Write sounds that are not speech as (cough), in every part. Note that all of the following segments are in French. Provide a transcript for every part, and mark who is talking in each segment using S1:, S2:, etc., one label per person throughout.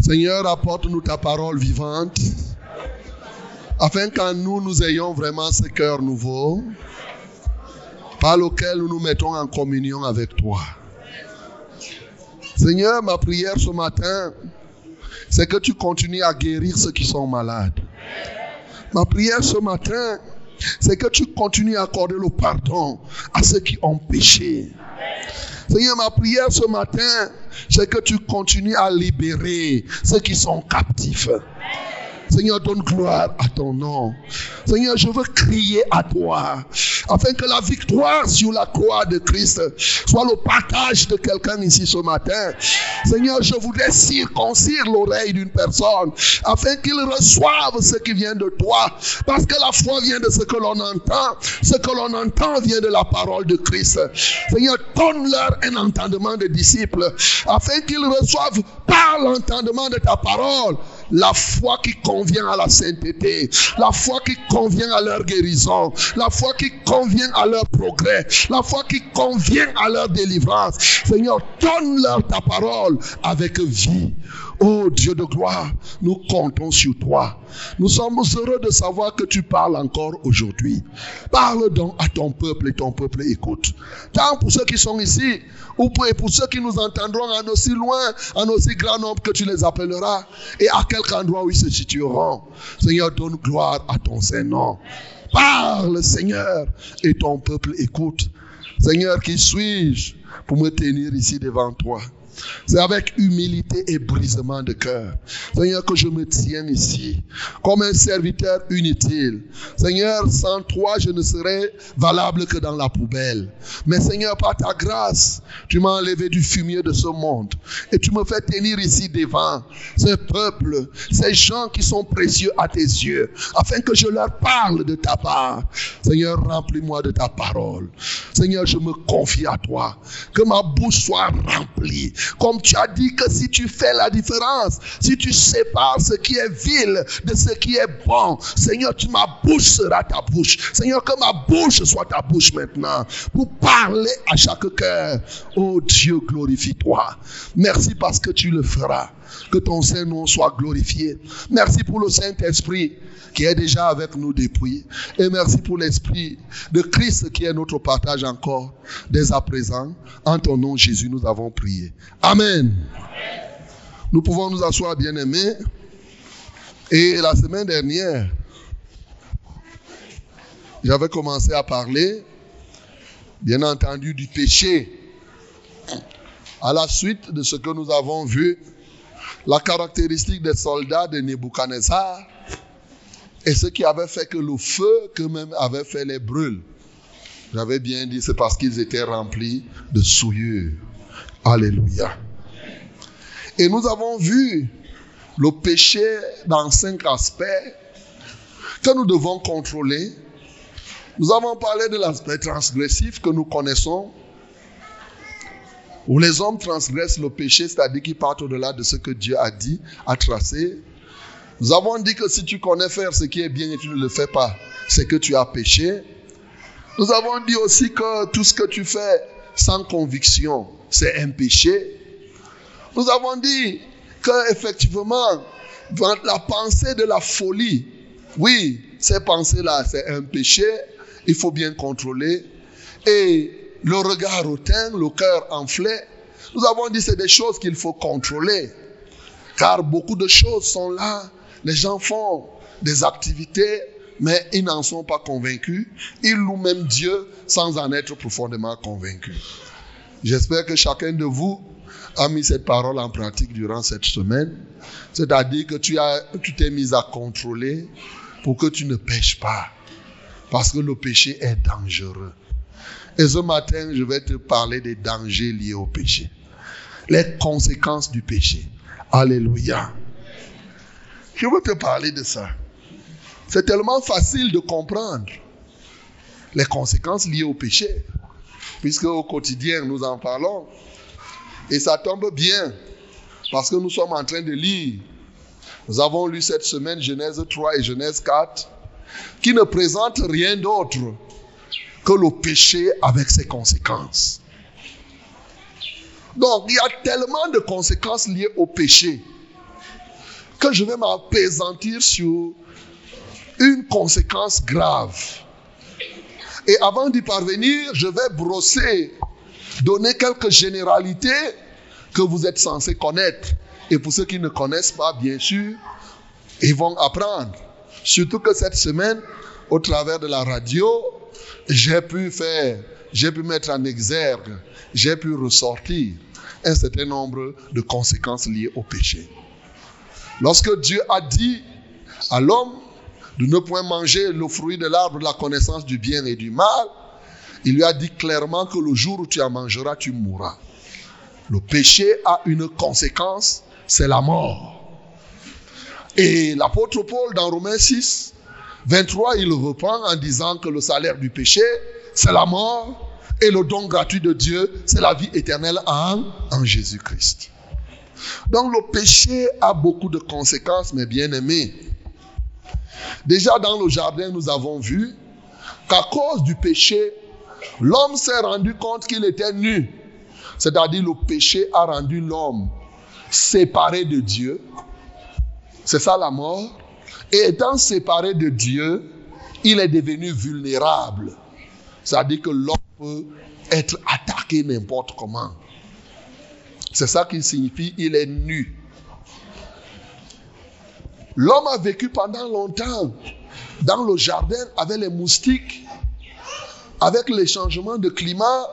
S1: Seigneur, apporte-nous ta parole vivante, afin qu'en nous, nous ayons vraiment ce cœur nouveau, par lequel nous nous mettons en communion avec toi. Seigneur, ma prière ce matin, c'est que tu continues à guérir ceux qui sont malades. Ma prière ce matin, c'est que tu continues à accorder le pardon à ceux qui ont péché. Seigneur, ma prière ce matin, c'est que tu continues à libérer ceux qui sont captifs. Seigneur, donne gloire à ton nom. Seigneur, je veux crier à toi afin que la victoire sur la croix de Christ soit le partage de quelqu'un ici ce matin. Seigneur, je voudrais circoncire l'oreille d'une personne afin qu'il reçoive ce qui vient de toi. Parce que la foi vient de ce que l'on entend. Ce que l'on entend vient de la parole de Christ. Seigneur, donne-leur un entendement de disciples afin qu'ils reçoivent par l'entendement de ta parole la foi qui convient à la sainteté, la foi qui convient à leur guérison, la foi qui convient à leur progrès, la foi qui convient à leur délivrance. Seigneur, donne-leur ta parole avec vie. Oh Dieu de gloire, nous comptons sur toi. Nous sommes heureux de savoir que tu parles encore aujourd'hui. Parle donc à ton peuple et ton peuple écoute. Tant pour ceux qui sont ici, ou pour, ceux qui nous entendront en aussi loin, en aussi grand nombre que tu les appelleras, et à quelque endroit où ils se situeront. Seigneur, donne gloire à ton Saint-Nom. Parle, Seigneur, et ton peuple écoute. Seigneur, qui suis-je pour me tenir ici devant toi? C'est avec humilité et brisement de cœur. Seigneur, que je me tiens ici comme un serviteur inutile. Seigneur, sans toi, je ne serais valable que dans la poubelle. Mais Seigneur, par ta grâce, tu m'as enlevé du fumier de ce monde et tu me fais tenir ici devant ce peuple, ces gens qui sont précieux à tes yeux, afin que je leur parle de ta part. Seigneur, remplis-moi de ta parole. Seigneur, je me confie à toi. Que ma bouche soit remplie comme tu as dit que si tu fais la différence, si tu sépares ce qui est vil de ce qui est bon, Seigneur, tu, ma bouche sera ta bouche. Seigneur, que ma bouche soit ta bouche maintenant pour parler à chaque cœur. Oh Dieu, glorifie-toi. Merci parce que tu le feras. Que ton Saint-Nom soit glorifié. Merci pour le Saint-Esprit qui est déjà avec nous depuis. Et merci pour l'Esprit de Christ qui est notre partage encore dès à présent. En ton nom, Jésus, nous avons prié. Amen. Nous pouvons nous asseoir, bien-aimés. Et la semaine dernière, j'avais commencé à parler, bien entendu, du péché. À la suite de ce que nous avons vu, la caractéristique des soldats de Nebuchadnezzar et ce qui avait fait que le feu qu'eux-mêmes avaient fait les brûle. J'avais bien dit, c'est parce qu'ils étaient remplis de souillure. Alléluia. Et nous avons vu le péché dans cinq aspects que nous devons contrôler. Nous avons parlé de l'aspect transgressif que nous connaissons, où les hommes transgressent le péché, c'est-à-dire qu'ils partent au-delà de ce que Dieu a dit, a tracé. Nous avons dit que si tu connais faire ce qui est bien et tu ne le fais pas, c'est que tu as péché. Nous avons dit aussi que tout ce que tu fais sans conviction, c'est un péché. Nous avons dit que effectivement, la pensée de la folie, oui, ces pensées-là, c'est un péché. Il faut bien contrôler. Et le regard hautain, le cœur enflé, nous avons dit c'est des choses qu'il faut contrôler. Car beaucoup de choses sont là. Les gens font des activités, mais ils n'en sont pas convaincus. Ils louent même Dieu sans en être profondément convaincus. J'espère que chacun de vous a mis cette parole en pratique durant cette semaine. C'est-à-dire que tu as, tu t'es mis à contrôler pour que tu ne pêches pas. Parce que le péché est dangereux. Et ce matin, je vais te parler des dangers liés au péché. Les conséquences du péché. Alléluia. Je veux te parler de ça. C'est tellement facile de comprendre les conséquences liées au péché, puisque au quotidien nous en parlons. Et ça tombe bien, parce que nous sommes en train de lire. Nous avons lu cette semaine Genèse 3 et Genèse 4, qui ne présentent rien d'autre que le péché avec ses conséquences. Donc, il y a tellement de conséquences liées au péché que je vais m'apaisantir sur une conséquence grave. Et avant d'y parvenir, je vais brosser, donner quelques généralités que vous êtes censés connaître. Et pour ceux qui ne connaissent pas, bien sûr, ils vont apprendre. Surtout que cette semaine, au travers de la radio, j'ai pu faire, j'ai pu mettre en exergue, j'ai pu ressortir un certain nombre de conséquences liées au péché. Lorsque Dieu a dit à l'homme de ne point manger le fruit de l'arbre de la connaissance du bien et du mal, il lui a dit clairement que le jour où tu en mangeras, tu mourras. Le péché a une conséquence, c'est la mort. Et l'apôtre Paul, dans Romains 6, 23, il reprend en disant que le salaire du péché, c'est la mort, et le don gratuit de Dieu, c'est la vie éternelle en, en Jésus-Christ. Donc le péché a beaucoup de conséquences, mes bien-aimés. Déjà dans le jardin, nous avons vu qu'à cause du péché, l'homme s'est rendu compte qu'il était nu. C'est-à-dire le péché a rendu l'homme séparé de Dieu. C'est ça la mort. Et étant séparé de Dieu, il est devenu vulnérable. C'est-à-dire que l'homme peut être attaqué n'importe comment. C'est ça qui signifie il est nu. L'homme a vécu pendant longtemps dans le jardin avec les moustiques, avec les changements de climat,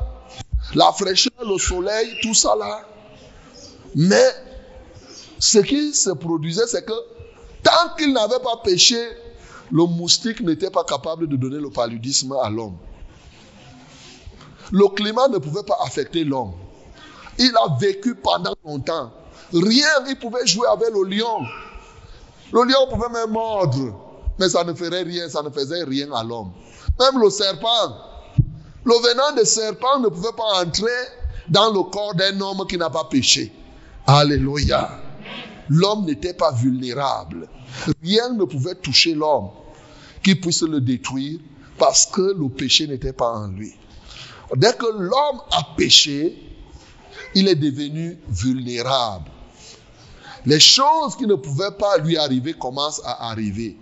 S1: la fraîcheur, le soleil, tout ça là. Mais ce qui se produisait, c'est que tant qu'il n'avait pas péché, le moustique n'était pas capable de donner le paludisme à l'homme. Le climat ne pouvait pas affecter l'homme. Il a vécu pendant longtemps. Rien, il pouvait jouer avec le lion. Le lion pouvait même mordre, mais ça ne ferait rien, ça ne faisait rien à l'homme. Même le serpent, le venin de serpent ne pouvait pas entrer dans le corps d'un homme qui n'a pas péché. Alléluia. L'homme n'était pas vulnérable. Rien ne pouvait toucher l'homme qui puisse le détruire parce que le péché n'était pas en lui. Dès que l'homme a péché, il est devenu vulnérable. Les choses qui ne pouvaient pas lui arriver commencent à arriver.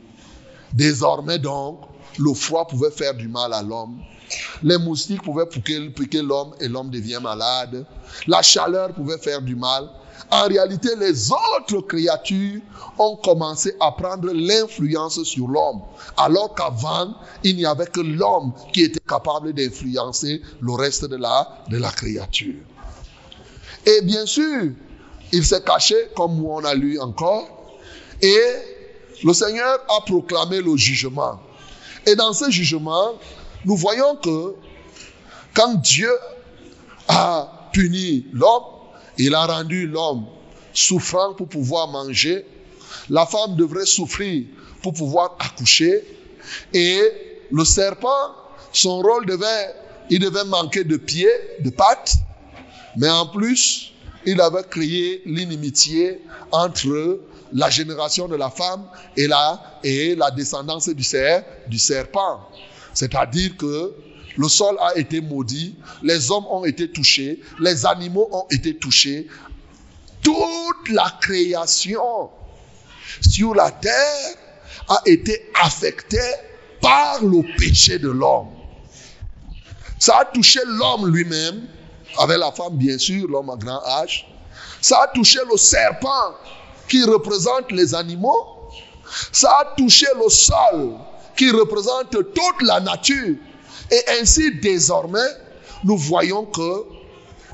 S1: Désormais donc, le froid pouvait faire du mal à l'homme. Les moustiques pouvaient piquer, l'homme et l'homme devient malade. La chaleur pouvait faire du mal. En réalité, les autres créatures ont commencé à prendre l'influence sur l'homme, alors qu'avant, il n'y avait que l'homme qui était capable d'influencer le reste de la, de la créature. Et bien sûr, il s'est caché, comme on a lu encore, et le Seigneur a proclamé le jugement. Et dans ce jugement, nous voyons que quand Dieu a puni l'homme, il a rendu l'homme souffrant pour pouvoir manger, la femme devrait souffrir pour pouvoir accoucher, et le serpent, son rôle devait, il devait manquer de pieds, de pattes, mais en plus, il avait créé l'inimitié entre la génération de la femme et la, et la descendance du, du serpent. C'est-à-dire que le sol a été maudit, les hommes ont été touchés, les animaux ont été touchés. Toute la création sur la terre a été affectée par le péché de l'homme. Ça a touché l'homme lui-même, avec la femme, bien sûr, l'homme à grand âge. Ça a touché le serpent qui représente les animaux. Ça a touché le sol qui représente toute la nature. Et ainsi, désormais, nous voyons que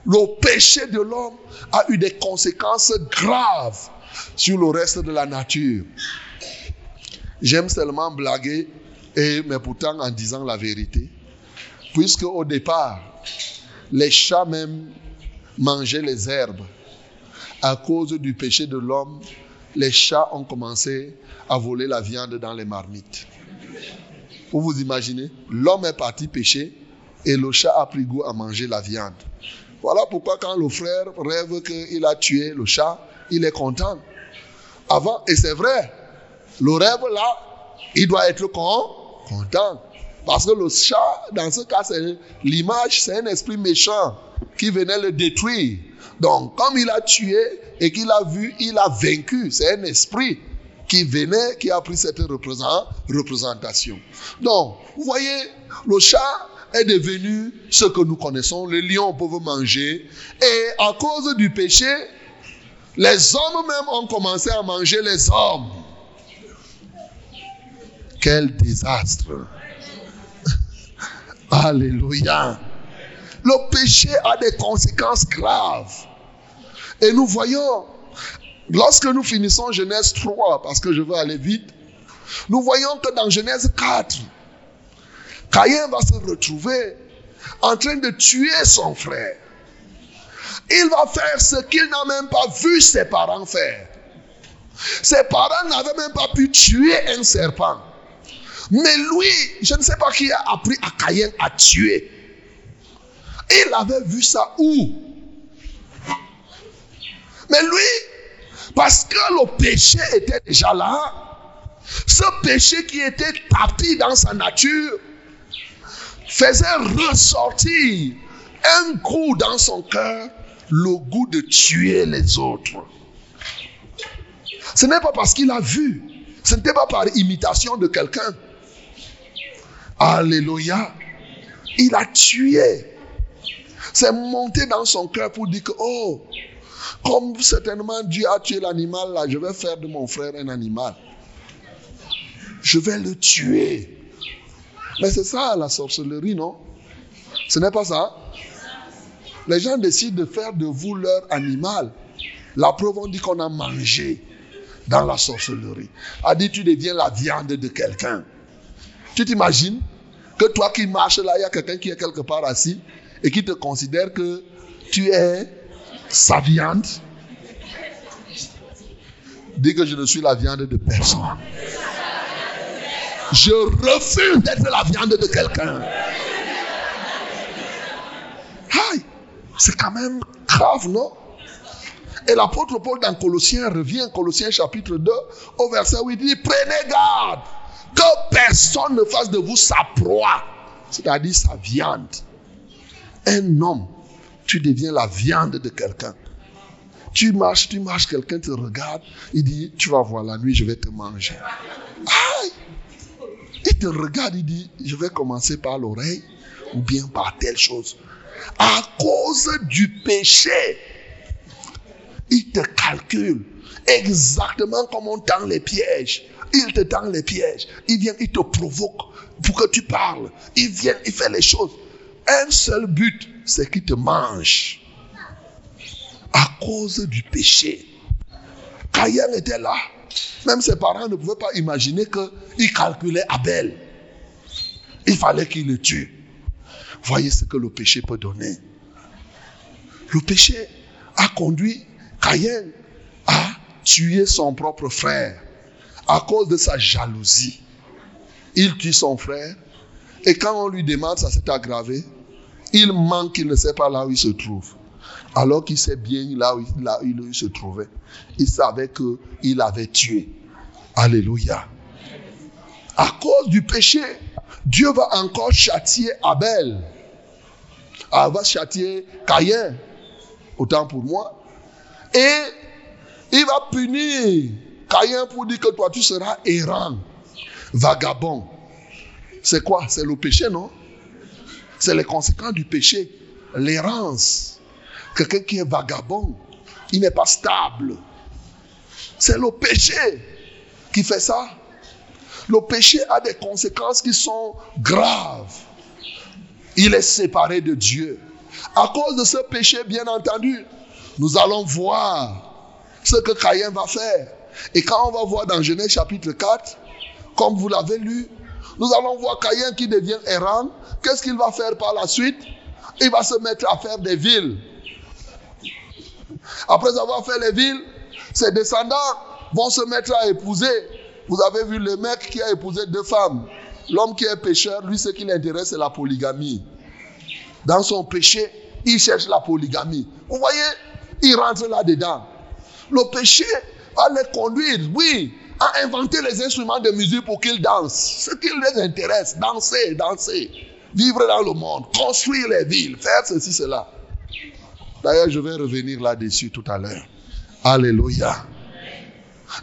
S1: le péché de l'homme a eu des conséquences graves sur le reste de la nature. J'aime seulement blaguer, mais pourtant en disant la vérité. Puisque au départ, les chats même mangeaient les herbes. À cause du péché de l'homme, les chats ont commencé à voler la viande dans les marmites. Vous vous imaginez L'homme est parti pécher et le chat a pris goût à manger la viande. Voilà pourquoi quand le frère rêve qu'il a tué le chat, il est content. Avant, et c'est vrai, le rêve là, il doit être content. Parce que le chat, dans ce cas, c'est l'image, c'est un esprit méchant qui venait le détruire. Donc, comme il a tué et qu'il a vu, il a vaincu. C'est un esprit. Qui venait, qui a pris cette représentation. Donc, vous voyez, le chat est devenu ce que nous connaissons. Les lions peuvent manger. Et à cause du péché, les hommes même ont commencé à manger les hommes. Quel désastre. (laughs) Alléluia. Le péché a des conséquences graves. Et nous voyons, lorsque nous finissons Genèse 3, parce que je veux aller vite, nous voyons que dans Genèse 4, Caïn va se retrouver en train de tuer son frère. Il va faire ce qu'il n'a même pas vu ses parents faire. Ses parents n'avaient même pas pu tuer un serpent. Mais lui, je ne sais pas qui a appris à Caïn à tuer. Il avait vu ça où? Mais lui, parce que le péché était déjà là, ce péché qui était tapis dans sa nature faisait ressortir un goût dans son cœur, le goût de tuer les autres. Ce n'est pas parce qu'il a vu, ce n'était pas par imitation de quelqu'un. Alléluia. Il a tué. C'est monté dans son cœur pour dire que, oh, comme certainement Dieu a tué l'animal là, je vais faire de mon frère un animal. Je vais le tuer. Mais c'est ça la sorcellerie, non? Ce n'est pas ça. Les gens décident de faire de vous leur animal. La preuve, on dit qu'on a mangé dans la sorcellerie. A dit, tu deviens la viande de quelqu'un. Tu t'imagines que toi qui marches là, il y a quelqu'un qui est quelque part assis et qui te considère que tu es sa viande. Dis que je ne suis la viande de personne. Je refuse d'être la viande de quelqu'un. Aïe, c'est quand même grave, non? Et l'apôtre Paul dans Colossiens revient, Colossiens chapitre 2, au verset où il dit, prenez garde que personne ne fasse de vous sa proie, c'est-à-dire sa viande. Un homme, tu deviens la viande de quelqu'un. Tu marches, tu marches, quelqu'un te regarde, il dit, tu vas voir la nuit, je vais te manger. Aïe! Il te regarde, il dit, je vais commencer par l'oreille ou bien par telle chose. À cause du péché, il te calcule exactement comme on tend les pièges. Il te tend les pièges. Il vient, il te provoque pour que tu parles. Il vient, il fait les choses. Un seul but, c'est qu'il te mange. À cause du péché. Caïn était là. Même ses parents ne pouvaient pas imaginer qu'il calculait Abel. Il fallait qu'il le tue. Voyez ce que le péché peut donner. Le péché a conduit Caïn à tuer son propre frère à cause de sa jalousie. Il tue son frère et quand on lui demande, ça s'est aggravé, il manque, il ne sait pas là où il se trouve. Alors qu'il sait bien là où, il se trouvait. Il savait qu'il avait tué. Alléluia. À cause du péché, Dieu va encore châtier Abel. Ah, va châtier Caïn. Autant pour moi. Et il va punir Caïn pour dire que toi tu seras errant, vagabond. C'est quoi? C'est le péché, non? C'est les conséquences du péché. L'errance. Quelqu'un qui est vagabond, il n'est pas stable. C'est le péché qui fait ça. Le péché a des conséquences qui sont graves. Il est séparé de Dieu. À cause de ce péché, bien entendu, nous allons voir ce que Caïn va faire. Et quand on va voir dans Genèse chapitre 4, comme vous l'avez lu, nous allons voir Caïn qui devient errant. Qu'est-ce qu'il va faire par la suite? Il va se mettre à faire des villes. Après avoir fait les villes, ses descendants vont se mettre à épouser. Vous avez vu le mec qui a épousé deux femmes. L'homme qui est pécheur, lui, ce qui l'intéresse, c'est la polygamie. Dans son péché, il cherche la polygamie. Vous voyez, il rentre là-dedans. Le péché à les conduire, oui, à inventer les instruments de musique pour qu'ils dansent. Ce qui les intéresse, danser, danser, vivre dans le monde, construire les villes, faire ceci, cela. D'ailleurs, je vais revenir là-dessus tout à l'heure. Alléluia.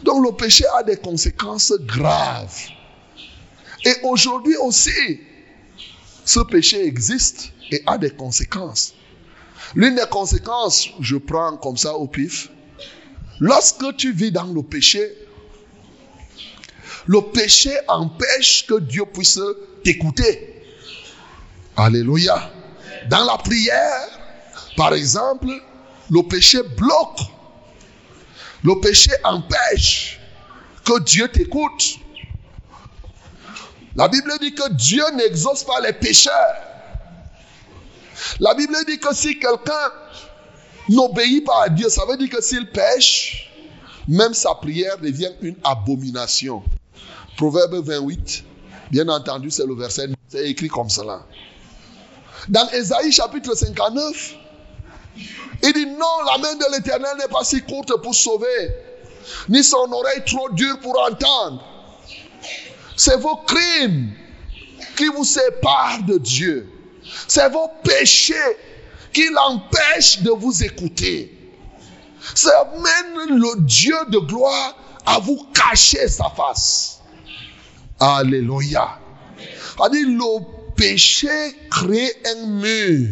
S1: Donc le péché a des conséquences graves. Et aujourd'hui aussi, ce péché existe et a des conséquences. L'une des conséquences, je prends comme ça au pif, lorsque tu vis dans le péché, le péché empêche que Dieu puisse t'écouter. Alléluia. Dans la prière, par exemple, le péché bloque. Le péché empêche que Dieu t'écoute. La Bible dit que Dieu n'exauce pas les pécheurs. La Bible dit que si quelqu'un n'obéit pas à Dieu, ça veut dire que s'il pêche, même sa prière devient une abomination. Proverbe 28, bien entendu, c'est le verset, c'est écrit comme cela. Dans Ésaïe chapitre 59, il dit non, la main de l'Éternel n'est pas si courte pour sauver, ni son oreille trop dure pour entendre. C'est vos crimes qui vous séparent de Dieu. C'est vos péchés qui l'empêchent de vous écouter. C'est même le Dieu de gloire à vous cacher sa face. Alléluia. dit le péché crée un mur.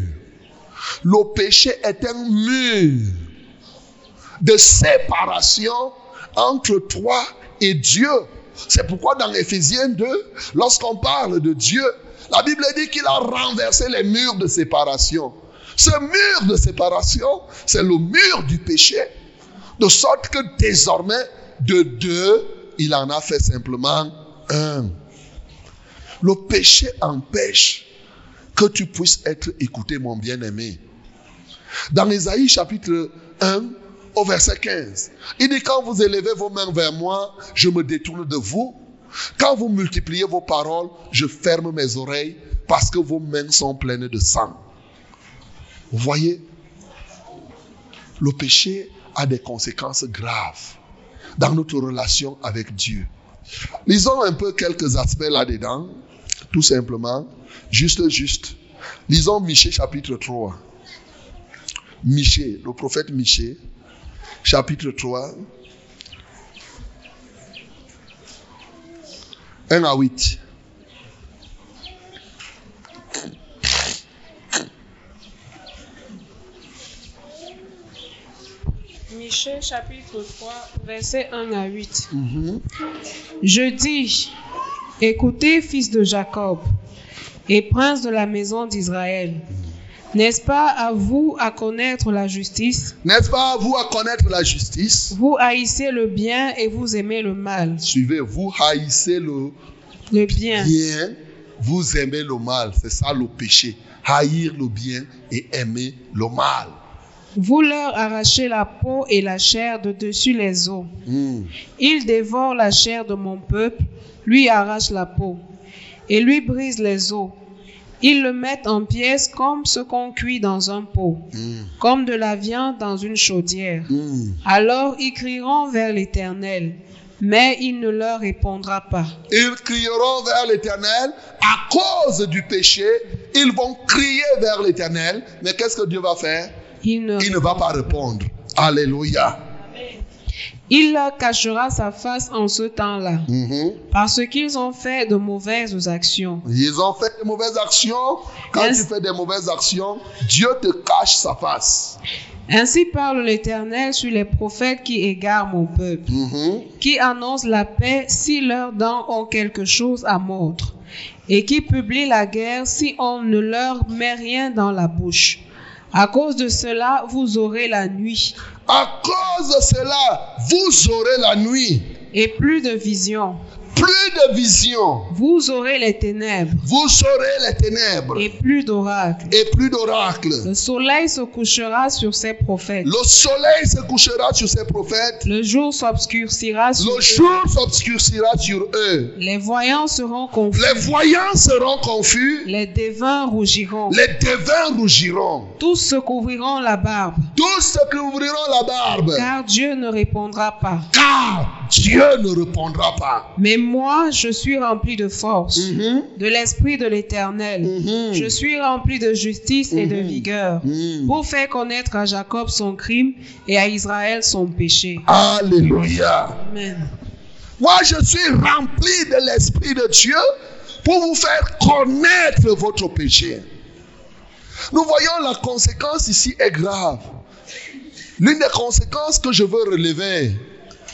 S1: Le péché est un mur de séparation entre toi et Dieu. C'est pourquoi dans Ephésiens 2, lorsqu'on parle de Dieu, la Bible dit qu'il a renversé les murs de séparation. Ce mur de séparation, c'est le mur du péché. De sorte que désormais, de deux, il en a fait simplement un. Le péché empêche que tu puisses être écouté, mon bien-aimé. Dans Ésaïe chapitre 1, au verset 15, il dit, quand vous élevez vos mains vers moi, je me détourne de vous. Quand vous multipliez vos paroles, je ferme mes oreilles parce que vos mains sont pleines de sang. Vous voyez, le péché a des conséquences graves dans notre relation avec Dieu. Lisons un peu quelques aspects là-dedans, tout simplement, juste, juste. Lisons Michée chapitre 3. Michée, le prophète Michée, chapitre 3, 1 à 8.
S2: Michée chapitre 3, versets 1 à 8. Je dis, écoutez, fils de Jacob et prince de la maison d'Israël. N'est-ce pas à vous à connaître la justice?
S1: N'est-ce pas à vous à connaître la justice?
S2: Vous haïssez le bien et vous aimez le mal.
S1: Suivez, vous haïssez le
S2: Le bien.
S1: bien, vous aimez le mal. C'est ça le péché. Haïr le bien et aimer le mal.
S2: Vous leur arrachez la peau et la chair de dessus les os.
S1: Hmm.
S2: Ils dévorent la chair de mon peuple, lui arrachent la peau et lui brisent les os. Ils le mettent en pièces comme ce qu'on cuit dans un pot,
S1: Hmm.
S2: comme de la viande dans une chaudière.
S1: Hmm.
S2: Alors ils crieront vers l'Éternel, mais il ne leur répondra pas.
S1: Ils crieront vers l'éternel à cause du péché. Ils vont crier vers l'éternel. Mais qu'est-ce que Dieu va faire?
S2: Il ne,
S1: Il ne va pas répondre. Alléluia.
S2: il leur cachera sa face en ce temps-là,
S1: Mhm.
S2: parce qu'ils ont fait de mauvaises actions.
S1: Ils ont fait de mauvaises actions. Quand tu fais des mauvaises actions, Dieu te cache sa face.
S2: Ainsi parle l'Éternel sur les prophètes qui égarent mon peuple,
S1: Mhm.
S2: qui annoncent la paix si leurs dents ont quelque chose à mordre, et qui publient la guerre si on ne leur met rien dans la bouche. À cause de cela, vous aurez la nuit
S1: À cause de cela, vous aurez la nuit,
S2: et plus de vision.
S1: Plus de vision.
S2: Vous aurez les ténèbres
S1: Vous saurez les ténèbres
S2: et plus d'oracles.
S1: et plus d'oracles.
S2: Le soleil se couchera sur ses prophètes.
S1: Le soleil se couchera sur ses prophètes.
S2: Le jour s'obscurcira sur
S1: Le
S2: eux.
S1: jour s'obscurcira sur eux.
S2: Les voyants seront confus.
S1: Les voyants seront confus.
S2: Les devins rougiront.
S1: Les devins rougiront.
S2: Tous se couvriront la barbe.
S1: Tous se couvriront la barbe.
S2: Car Dieu ne répondra pas.
S1: Car Dieu ne répondra pas.
S2: Mais moi, je suis rempli de force,
S1: Mhm.
S2: de l'Esprit de l'Éternel.
S1: Mhm.
S2: Je suis rempli de justice et de
S1: Mhm.
S2: vigueur, pour faire connaître à Jacob son crime et à Israël son péché.
S1: Alléluia.
S2: Amen.
S1: Moi, je suis rempli de l'Esprit de Dieu pour vous faire connaître votre péché. Nous voyons la conséquence ici est grave. L'une des conséquences que je veux relever,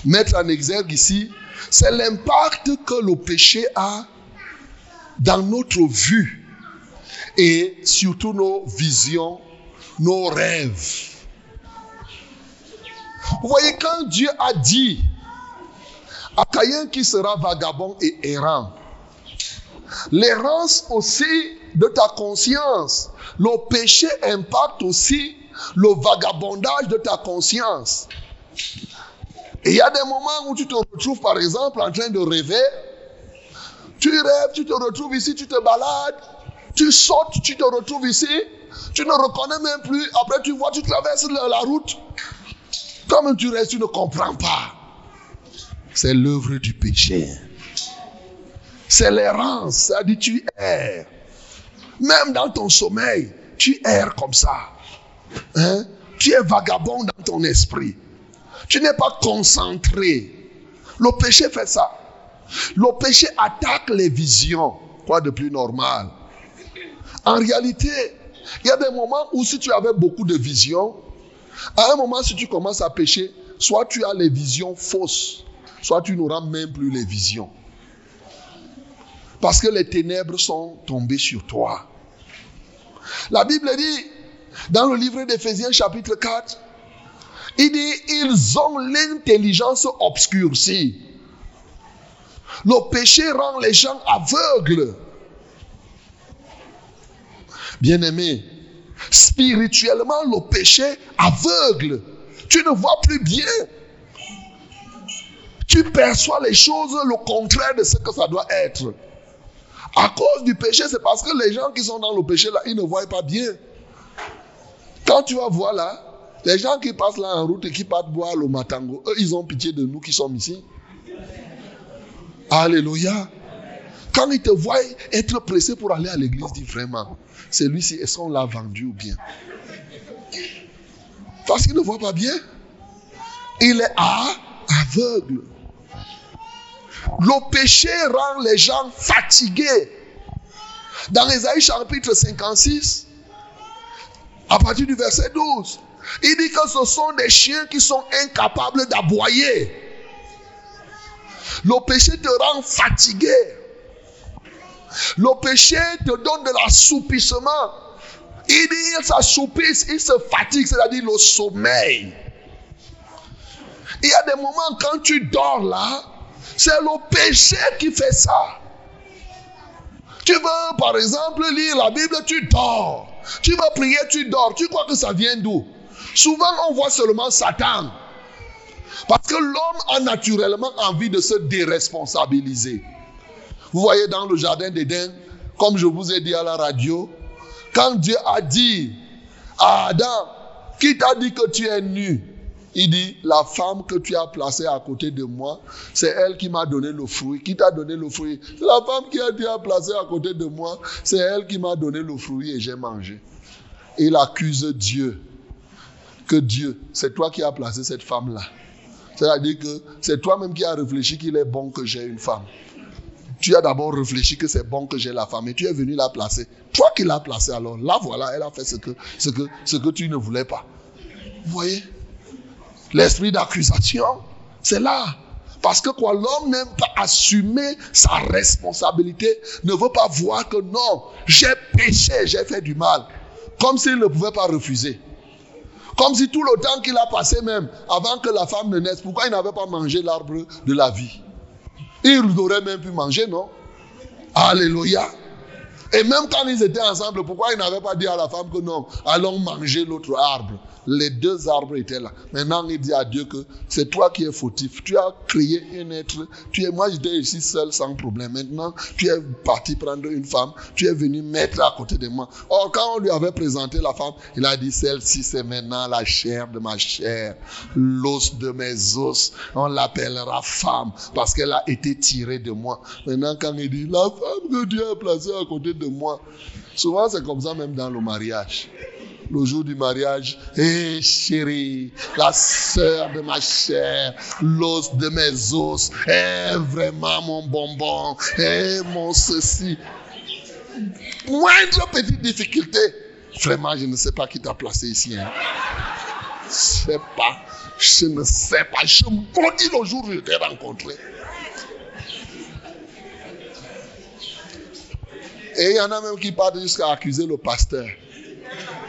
S1: mettre en exergue ici, c'est l'impact que le péché a dans notre vue et surtout nos visions, nos rêves. Vous voyez, quand Dieu a dit à Caïn qui sera vagabond et errant, l'errance aussi de ta conscience, le péché impacte aussi le vagabondage de ta conscience. Et il y a des moments où tu te retrouves, par exemple, en train de rêver. Tu rêves, tu te retrouves ici, tu te balades, tu sautes, tu te retrouves ici, tu ne reconnais même plus. Après, tu vois, tu traverses la, la route. Comme tu restes, tu ne comprends pas. C'est l'œuvre du péché. C'est l'errance, ça dit tu erres. Même dans ton sommeil, tu erres comme ça. Hein? Tu es vagabond dans ton esprit. Tu n'es pas concentré. Le péché fait ça. Le péché attaque les visions. Quoi de plus normal? En réalité, il y a des moments où si tu avais beaucoup de visions, à un moment, si tu commences à pécher, soit tu as les visions fausses, soit tu n'auras même plus les visions. Parce que les ténèbres sont tombées sur toi. La Bible dit, dans le livre d'Éphésiens chapitre 4, il dit, ils ont l'intelligence obscurcie. Le péché rend les gens aveugles. Bien-aimé, spirituellement, le péché aveugle. Tu ne vois plus bien. Tu perçois les choses le contraire de ce que ça doit être. À cause du péché, c'est parce que les gens qui sont dans le péché là, ils ne voient pas bien. Quand tu vas voir là, les gens qui passent là en route et qui partent boire le matango, eux, ils ont pitié de nous qui sommes ici. Alléluia. Quand ils te voient être pressé pour aller à l'église, dis vraiment, celui-ci, est-ce qu'on l'a vendu ou bien? Parce qu'il ne voit pas bien. Il est aveugle. Le péché rend les gens fatigués. Dans Ésaïe chapitre 56, à partir du verset 12, il dit que ce sont des chiens qui sont incapables d'aboyer. Le péché te rend fatigué. Le péché te donne de l'assoupissement. Il dit, il s'assoupisse, il se fatigue, c'est-à-dire le sommeil. Il y a des moments quand tu dors là, c'est le péché qui fait ça. Tu veux, par exemple, lire la Bible, tu dors. Tu veux prier, tu dors. Tu crois que ça vient d'où? Souvent, on voit seulement Satan. Parce que l'homme a naturellement envie de se déresponsabiliser. Vous voyez dans le jardin d'Éden, comme je vous ai dit à la radio, quand Dieu a dit à Adam, qui t'a dit que tu es nu Il dit, la femme que tu as placée à côté de moi, c'est elle qui m'a donné le fruit. Qui t'a donné le fruit la femme qui a été placée à côté de moi, c'est elle qui m'a donné le fruit et j'ai mangé. Il accuse Dieu. Que Dieu, c'est toi qui as placé cette femme-là. C'est-à-dire que c'est toi-même qui as réfléchi qu'il est bon que j'ai une femme. Tu as d'abord réfléchi que c'est bon que j'ai la femme et tu es venu la placer. Toi qui l'as placée alors, là voilà, elle a fait ce que, ce que, ce que tu ne voulais pas. Vous voyez? L'esprit d'accusation, c'est là. Parce que quoi, l'homme n'aime pas assumer sa responsabilité, ne veut pas voir que non, j'ai péché, j'ai fait du mal. Comme s'il ne pouvait pas refuser. Comme si tout le temps qu'il a passé même, avant que la femme ne naisse, pourquoi il n'avait pas mangé l'arbre de la vie? Il aurait même pu manger, non? Alléluia. Et même quand ils étaient ensemble, pourquoi ils n'avaient pas dit à la femme que non, allons manger l'autre arbre? Les deux arbres étaient là. Maintenant, il dit à Dieu que c'est toi qui es fautif. Tu as créé un être. Tu es, moi, j'étais ici seul sans problème. Maintenant, tu es parti prendre une femme. Tu es venu mettre à côté de moi. Or, quand on lui avait présenté la femme, il a dit, celle-ci, c'est maintenant la chair de ma chair, l'os de mes os. On l'appellera femme parce qu'elle a été tirée de moi. Maintenant, quand il dit, la femme que Dieu a placée à côté de moi. Souvent, c'est comme ça même dans le mariage. Le jour du mariage, hé chérie, la sœur de ma chair, l'os de mes os, hé vraiment mon bonbon, hé mon ceci. Moindre petite difficulté. Vraiment, je ne sais pas qui t'a placé ici. Hein. Je sais pas. Je ne sais pas. Je maudis le jour où je t'ai rencontré. Et il y en a même qui partent jusqu'à accuser le pasteur.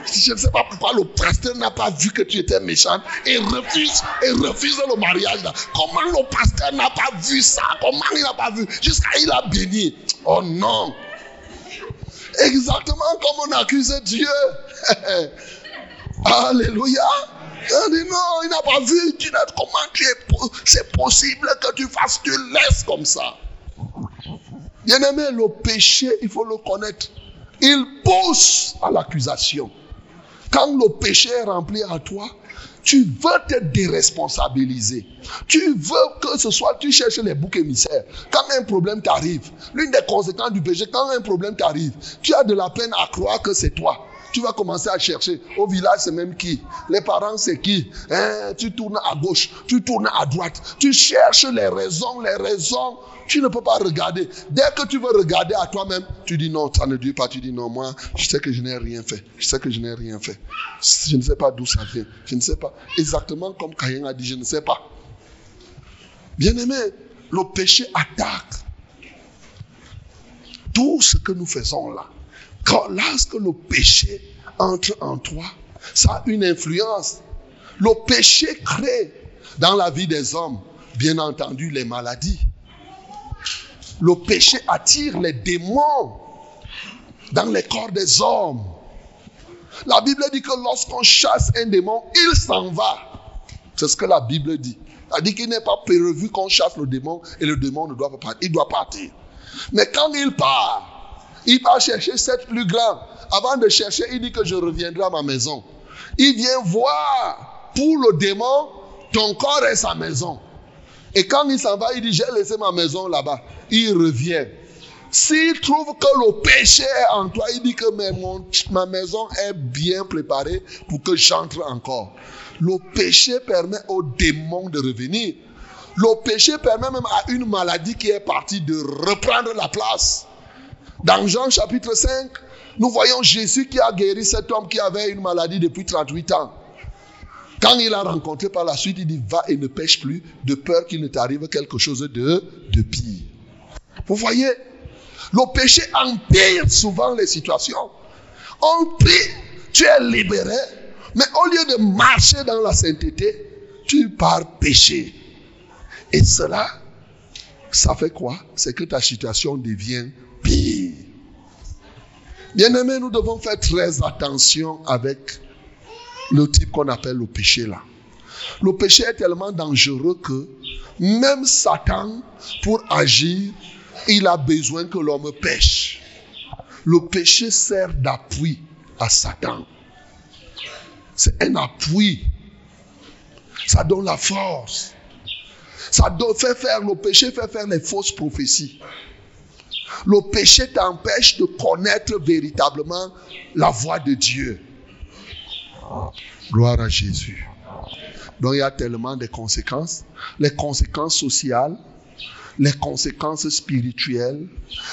S1: Je ne sais pas pourquoi le pasteur n'a pas vu que tu étais méchant et refuse, et refuse le mariage. Comment le pasteur n'a pas vu ça? Comment il n'a pas vu? Jusqu'à il a béni. Oh non. Exactement comme on accuse Dieu. (laughs) Alléluia. Il dit non, il n'a pas vu. comment c'est possible que tu fasses, tu laisses comme ça. Bien-aimé, le péché, il faut le connaître. Il pousse à l'accusation. Quand le péché est rempli à toi, tu veux te déresponsabiliser. Tu veux que ce soit, tu cherches les boucs émissaires. Quand un problème t'arrive, l'une des conséquences du péché, quand un problème t'arrive, tu as de la peine à croire que c'est toi tu vas commencer à chercher. Au village, c'est même qui? Les parents, c'est qui? Hein? Tu tournes à gauche, tu tournes à droite. Tu cherches les raisons, les raisons. Tu ne peux pas regarder. Dès que tu veux regarder à toi-même, tu dis non, ça ne dure pas. Tu dis non, moi, je sais que je n'ai rien fait. Je sais que je n'ai rien fait. Je ne sais pas d'où ça vient. Je ne sais pas. Exactement comme Caïn a dit, je ne sais pas. Bien-aimé, le péché attaque tout ce que nous faisons là. Quand, lorsque le péché entre en toi, ça a une influence. Le péché crée dans la vie des hommes, bien entendu, les maladies. Le péché attire les démons dans les corps des hommes. La Bible dit que lorsqu'on chasse un démon, il s'en va. C'est ce que la Bible dit. Elle dit qu'il n'est pas prévu qu'on chasse le démon et le démon ne doit pas partir. Il doit partir. Mais quand il part, il va chercher cette plus grande. Avant de chercher, il dit que je reviendrai à ma maison. Il vient voir pour le démon, ton corps est sa maison. Et quand il s'en va, il dit, j'ai laissé ma maison là-bas. Il revient. S'il trouve que le péché est en toi, il dit que ma maison est bien préparée pour que j'entre encore. Le péché permet au démon de revenir. Le péché permet même à une maladie qui est partie de reprendre la place. Dans Jean chapitre 5, nous voyons Jésus qui a guéri cet homme qui avait une maladie depuis 38 ans. Quand il l'a rencontré par la suite, il dit, va et ne pêche plus de peur qu'il ne t'arrive quelque chose de, de pire. Vous voyez, le péché empire souvent les situations. On prie, tu es libéré, mais au lieu de marcher dans la sainteté, tu pars pécher. Et cela, ça fait quoi? C'est que ta situation devient Bien-aimés, nous devons faire très attention avec le type qu'on appelle le péché là. Le péché est tellement dangereux que même Satan, pour agir, il a besoin que l'homme pêche. Le péché sert d'appui à Satan. C'est un appui. Ça donne la force. Ça fait faire, le péché fait faire les fausses prophéties. Le péché t'empêche de connaître véritablement la voix de Dieu. Gloire à Jésus. Donc il y a tellement de conséquences. Les conséquences sociales, les conséquences spirituelles,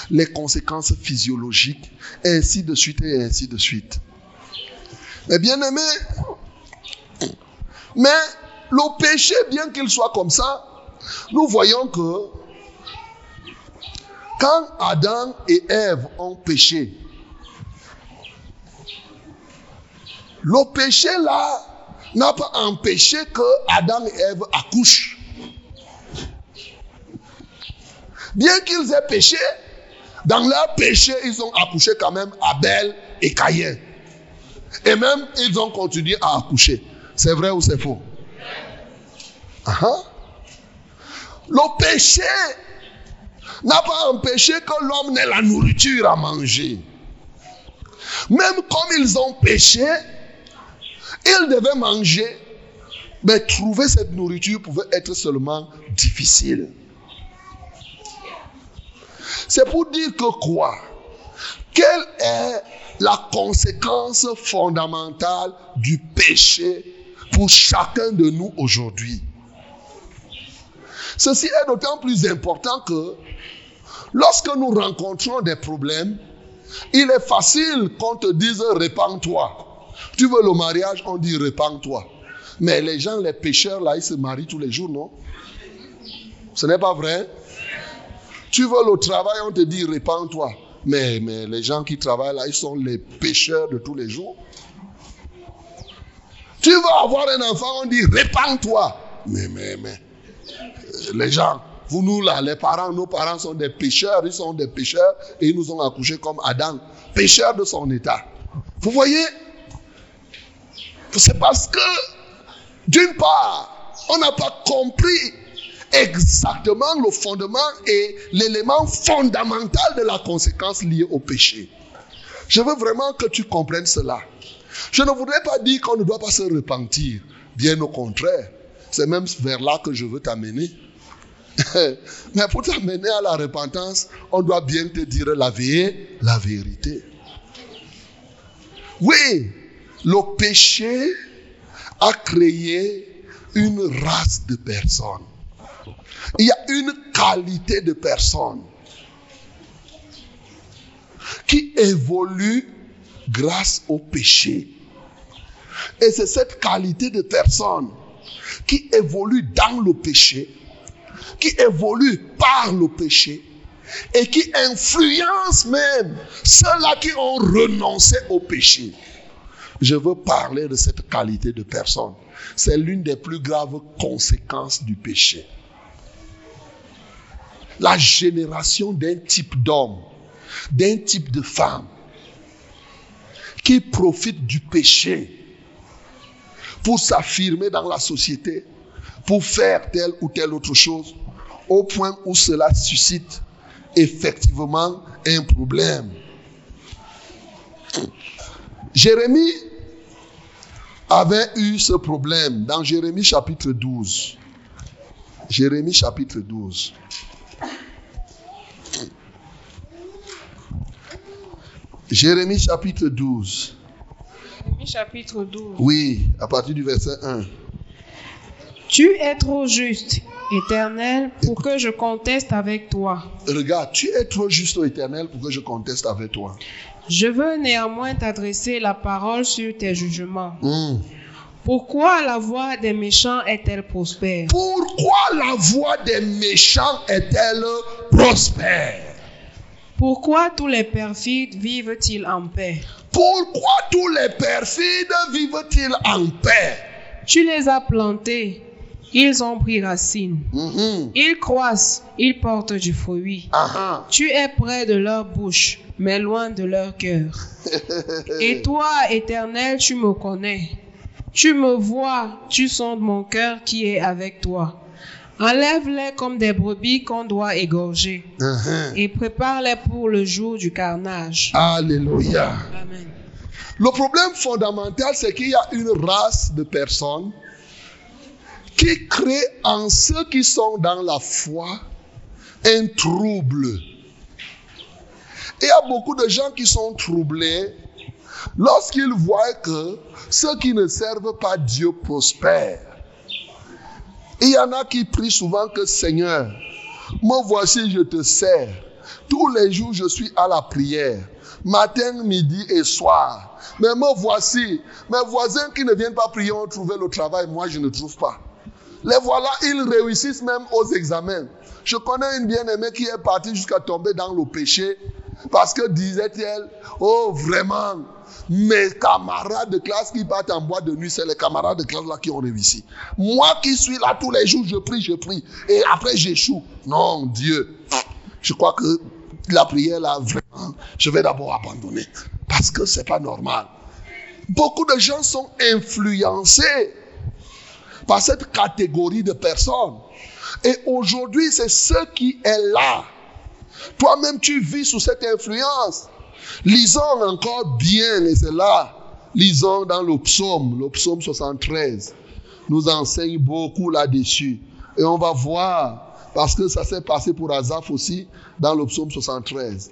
S1: les conséquences physiologiques, ainsi de suite et ainsi de suite. Mais bien aimé, mais le péché, bien qu'il soit comme ça, nous voyons que quand Adam et Ève ont péché, le péché là n'a pas empêché que Adam et Ève accouchent. Bien qu'ils aient péché, Dans leur péché, ils ont accouché quand même Abel et Caïn. Et même, ils ont continué à accoucher. C'est vrai ou c'est faux? Ah ah. Le péché n'a pas empêché que l'homme n'ait la nourriture à manger. Même comme ils ont péché, ils devaient manger, mais trouver cette nourriture pouvait être seulement difficile. C'est pour dire que quoi? Quelle est la conséquence fondamentale du péché pour chacun de nous aujourd'hui? Ceci est d'autant plus important que lorsque nous rencontrons des problèmes, il est facile qu'on te dise répands-toi. Tu veux le mariage, on dit répands-toi. Mais les gens, les pécheurs, là, ils se marient tous les jours, non? Ce n'est pas vrai? Tu veux le travail, on te dit répands-toi. Mais, mais les gens qui travaillent là, ils sont les pécheurs de tous les jours. Tu veux avoir un enfant, on dit répands-toi. Mais, mais, mais, les gens, vous, nous, là, les parents, nos parents sont des pécheurs, ils sont des pécheurs et ils nous ont accouchés comme Adam, pécheurs de son état. Vous voyez? C'est parce que, d'une part, on n'a pas compris exactement le fondement et l'élément fondamental de la conséquence liée au péché. Je veux vraiment que tu comprennes cela. Je ne voudrais pas dire qu'on ne doit pas se repentir. Bien au contraire. C'est même vers là que je veux t'amener. (laughs) Mais pour t'amener à la repentance, on doit bien te dire la, la vérité. Oui, le péché a créé une race de personnes. Il y a une qualité de personnes qui évolue grâce au péché. Et c'est cette qualité de personnes qui évolue dans le péché qui évolue par le péché et qui influence même ceux-là qui ont renoncé au péché. Je veux parler de cette qualité de personne. C'est l'une des plus graves conséquences du péché. La génération d'un type d'homme, d'un type de femme, qui profite du péché pour s'affirmer dans la société, pour faire telle ou telle autre chose, au point où cela suscite effectivement un problème. Jérémie avait eu ce problème dans Jérémie chapitre 12. Jérémie chapitre 12. Jérémie chapitre 12.
S2: Jérémie chapitre 12.
S1: Oui, à partir du verset 1.
S2: Tu es trop juste, éternel, pour que je conteste avec toi.
S1: Regarde, tu es trop juste, éternel, pour que je conteste avec toi.
S2: Je veux néanmoins t'adresser la parole sur tes jugements.
S1: Hmm.
S2: Pourquoi la voix des méchants est-elle prospère?
S1: Pourquoi la voix des méchants est-elle prospère?
S2: Pourquoi tous les perfides vivent-ils en paix?
S1: Pourquoi tous les perfides vivent-ils en paix?
S2: Tu les as plantés ils ont pris racine.
S1: Mhm.
S2: Ils croissent, ils portent du fruit.
S1: Ah,
S2: Tu es près de leur bouche, mais loin de leur cœur. (laughs) Et toi, Éternel, tu me connais. Tu me vois, tu sondes mon cœur qui est avec toi. Enlève-les comme des brebis qu'on doit égorger.
S1: Mhm.
S2: et prépare-les pour le jour du carnage.
S1: Alléluia.
S2: Amen.
S1: Le problème fondamental, c'est qu'il y a une race de personnes qui crée en ceux qui sont dans la foi un trouble. Et il y a beaucoup de gens qui sont troublés lorsqu'ils voient que ceux qui ne servent pas Dieu prospèrent. Il y en a qui prient souvent que Seigneur, moi voici, je te sers. Tous les jours, je suis à la prière. Matin, midi et soir. Mais moi voici, mes voisins qui ne viennent pas prier ont trouvé le travail. Moi, je ne trouve pas. Les voilà, ils réussissent même aux examens. Je connais une bien-aimée qui est partie jusqu'à tomber dans le péché parce que disait-elle, oh vraiment, mes camarades de classe qui partent en boîte de nuit, c'est les camarades de classe là qui ont réussi. Moi qui suis là tous les jours, je prie, je prie. Et après j'échoue. Non, Dieu. Je crois que la prière là, vraiment, je vais d'abord abandonner. Parce que c'est pas normal. Beaucoup de gens sont influencés par cette catégorie de personnes. Et aujourd'hui, c'est ce qui est là. Toi-même, tu vis sous cette influence. Lisons encore bien, et c'est là. Lisons dans le psaume, le psaume 73. Nous enseigne beaucoup là-dessus. Et on va voir, parce que ça s'est passé pour Azaf aussi, dans le psaume 73.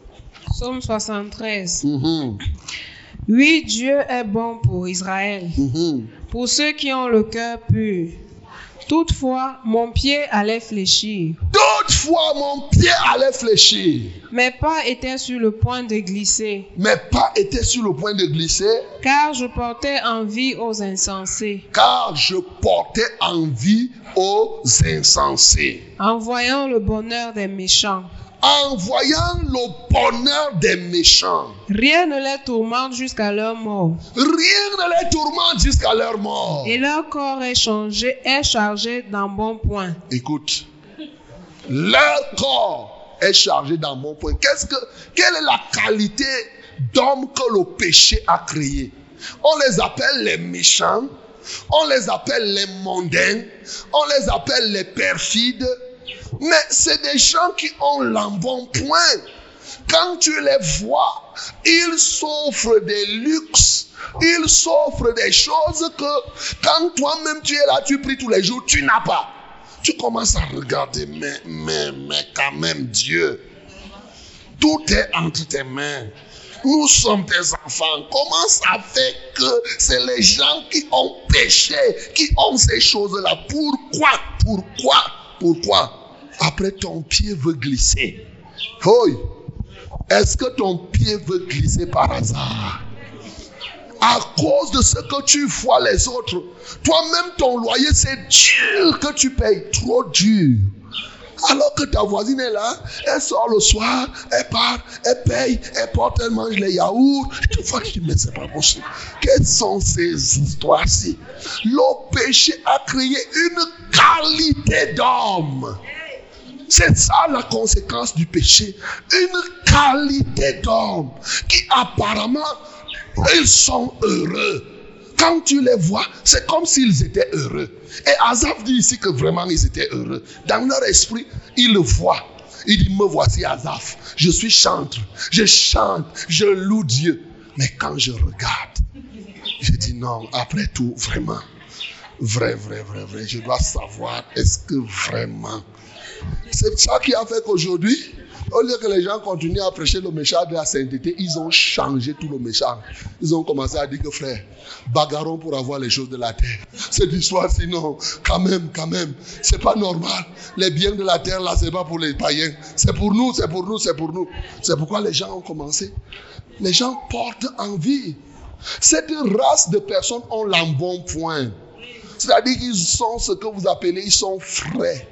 S2: Psaume 73.
S1: Mhm,
S2: Oui, Dieu est bon pour Israël,
S1: mhm.
S2: pour ceux qui ont le cœur pur. Toutefois, mon pied allait fléchir.
S1: Toutefois, mon pied allait fléchir.
S2: Mes pas étaient sur le point de glisser,
S1: Mes pas étaient sur le point de glisser,
S2: car je portais envie aux insensés,
S1: car je portais envie aux insensés.
S2: en voyant le bonheur des méchants.
S1: En voyant le bonheur des méchants,
S2: Rien ne les tourmente jusqu'à leur mort,
S1: rien ne les tourmente jusqu'à leur mort.
S2: et leur corps est, changé, est chargé d'un bon point.
S1: Écoute, leur corps est chargé dans mon point. Qu'est-ce que, quelle est la qualité d'homme que le péché a créé? On les appelle les méchants, on les appelle les mondains, on les appelle les perfides, mais c'est des gens qui ont l'embonpoint. Quand tu les vois, ils s'offrent des luxes, ils s'offrent des choses que quand toi-même tu es là, tu pries tous les jours, tu n'as pas. Tu commences à regarder, mais, mais, mais quand même Dieu, tout est entre tes mains. Nous sommes tes enfants. Comment ça fait que c'est les gens qui ont péché, qui ont ces choses-là? Pourquoi? Pourquoi? Pourquoi? Après, ton pied veut glisser. Oui. Est-ce que ton pied veut glisser par hasard? À cause de ce que tu vois les autres, toi-même ton loyer c'est dur que tu payes, trop dur. Alors que ta voisine est là, elle sort le soir, elle part, elle paye, elle porte, elle mange les yaourts. Tu vois, tu dis, mais c'est pas possible. Quelles sont ces histoires-ci? Le péché a créé une qualité d'homme. C'est ça la conséquence du péché. Une qualité d'homme qui apparemment, ils sont heureux. Quand tu les vois, c'est comme s'ils étaient heureux. Et Azaf dit ici que vraiment ils étaient heureux. Dans leur esprit, ils le voient. Il dit, me voici Azaf. Je suis chantre. Je chante. Je loue Dieu. Mais quand je regarde, je dis non, après tout, vraiment, vrai, vrai, vrai, vrai, je dois savoir, est-ce que vraiment c'est ça qui a fait qu'aujourd'hui, au lieu que les gens continuent à prêcher le méchant de la sainteté, ils ont changé tout le méchant. Ils ont commencé à dire que frère, bagarrons pour avoir les choses de la terre. Cette histoire, sinon, quand même, quand même, c'est pas normal. Les biens de la terre, là, c'est pas pour les païens. C'est pour nous, c'est pour nous, c'est pour nous. C'est pourquoi les gens ont commencé. Les gens portent envie. Cette race de personnes ont l'embonpoint. C'est-à-dire qu'ils sont ce que vous appelez, ils sont frais.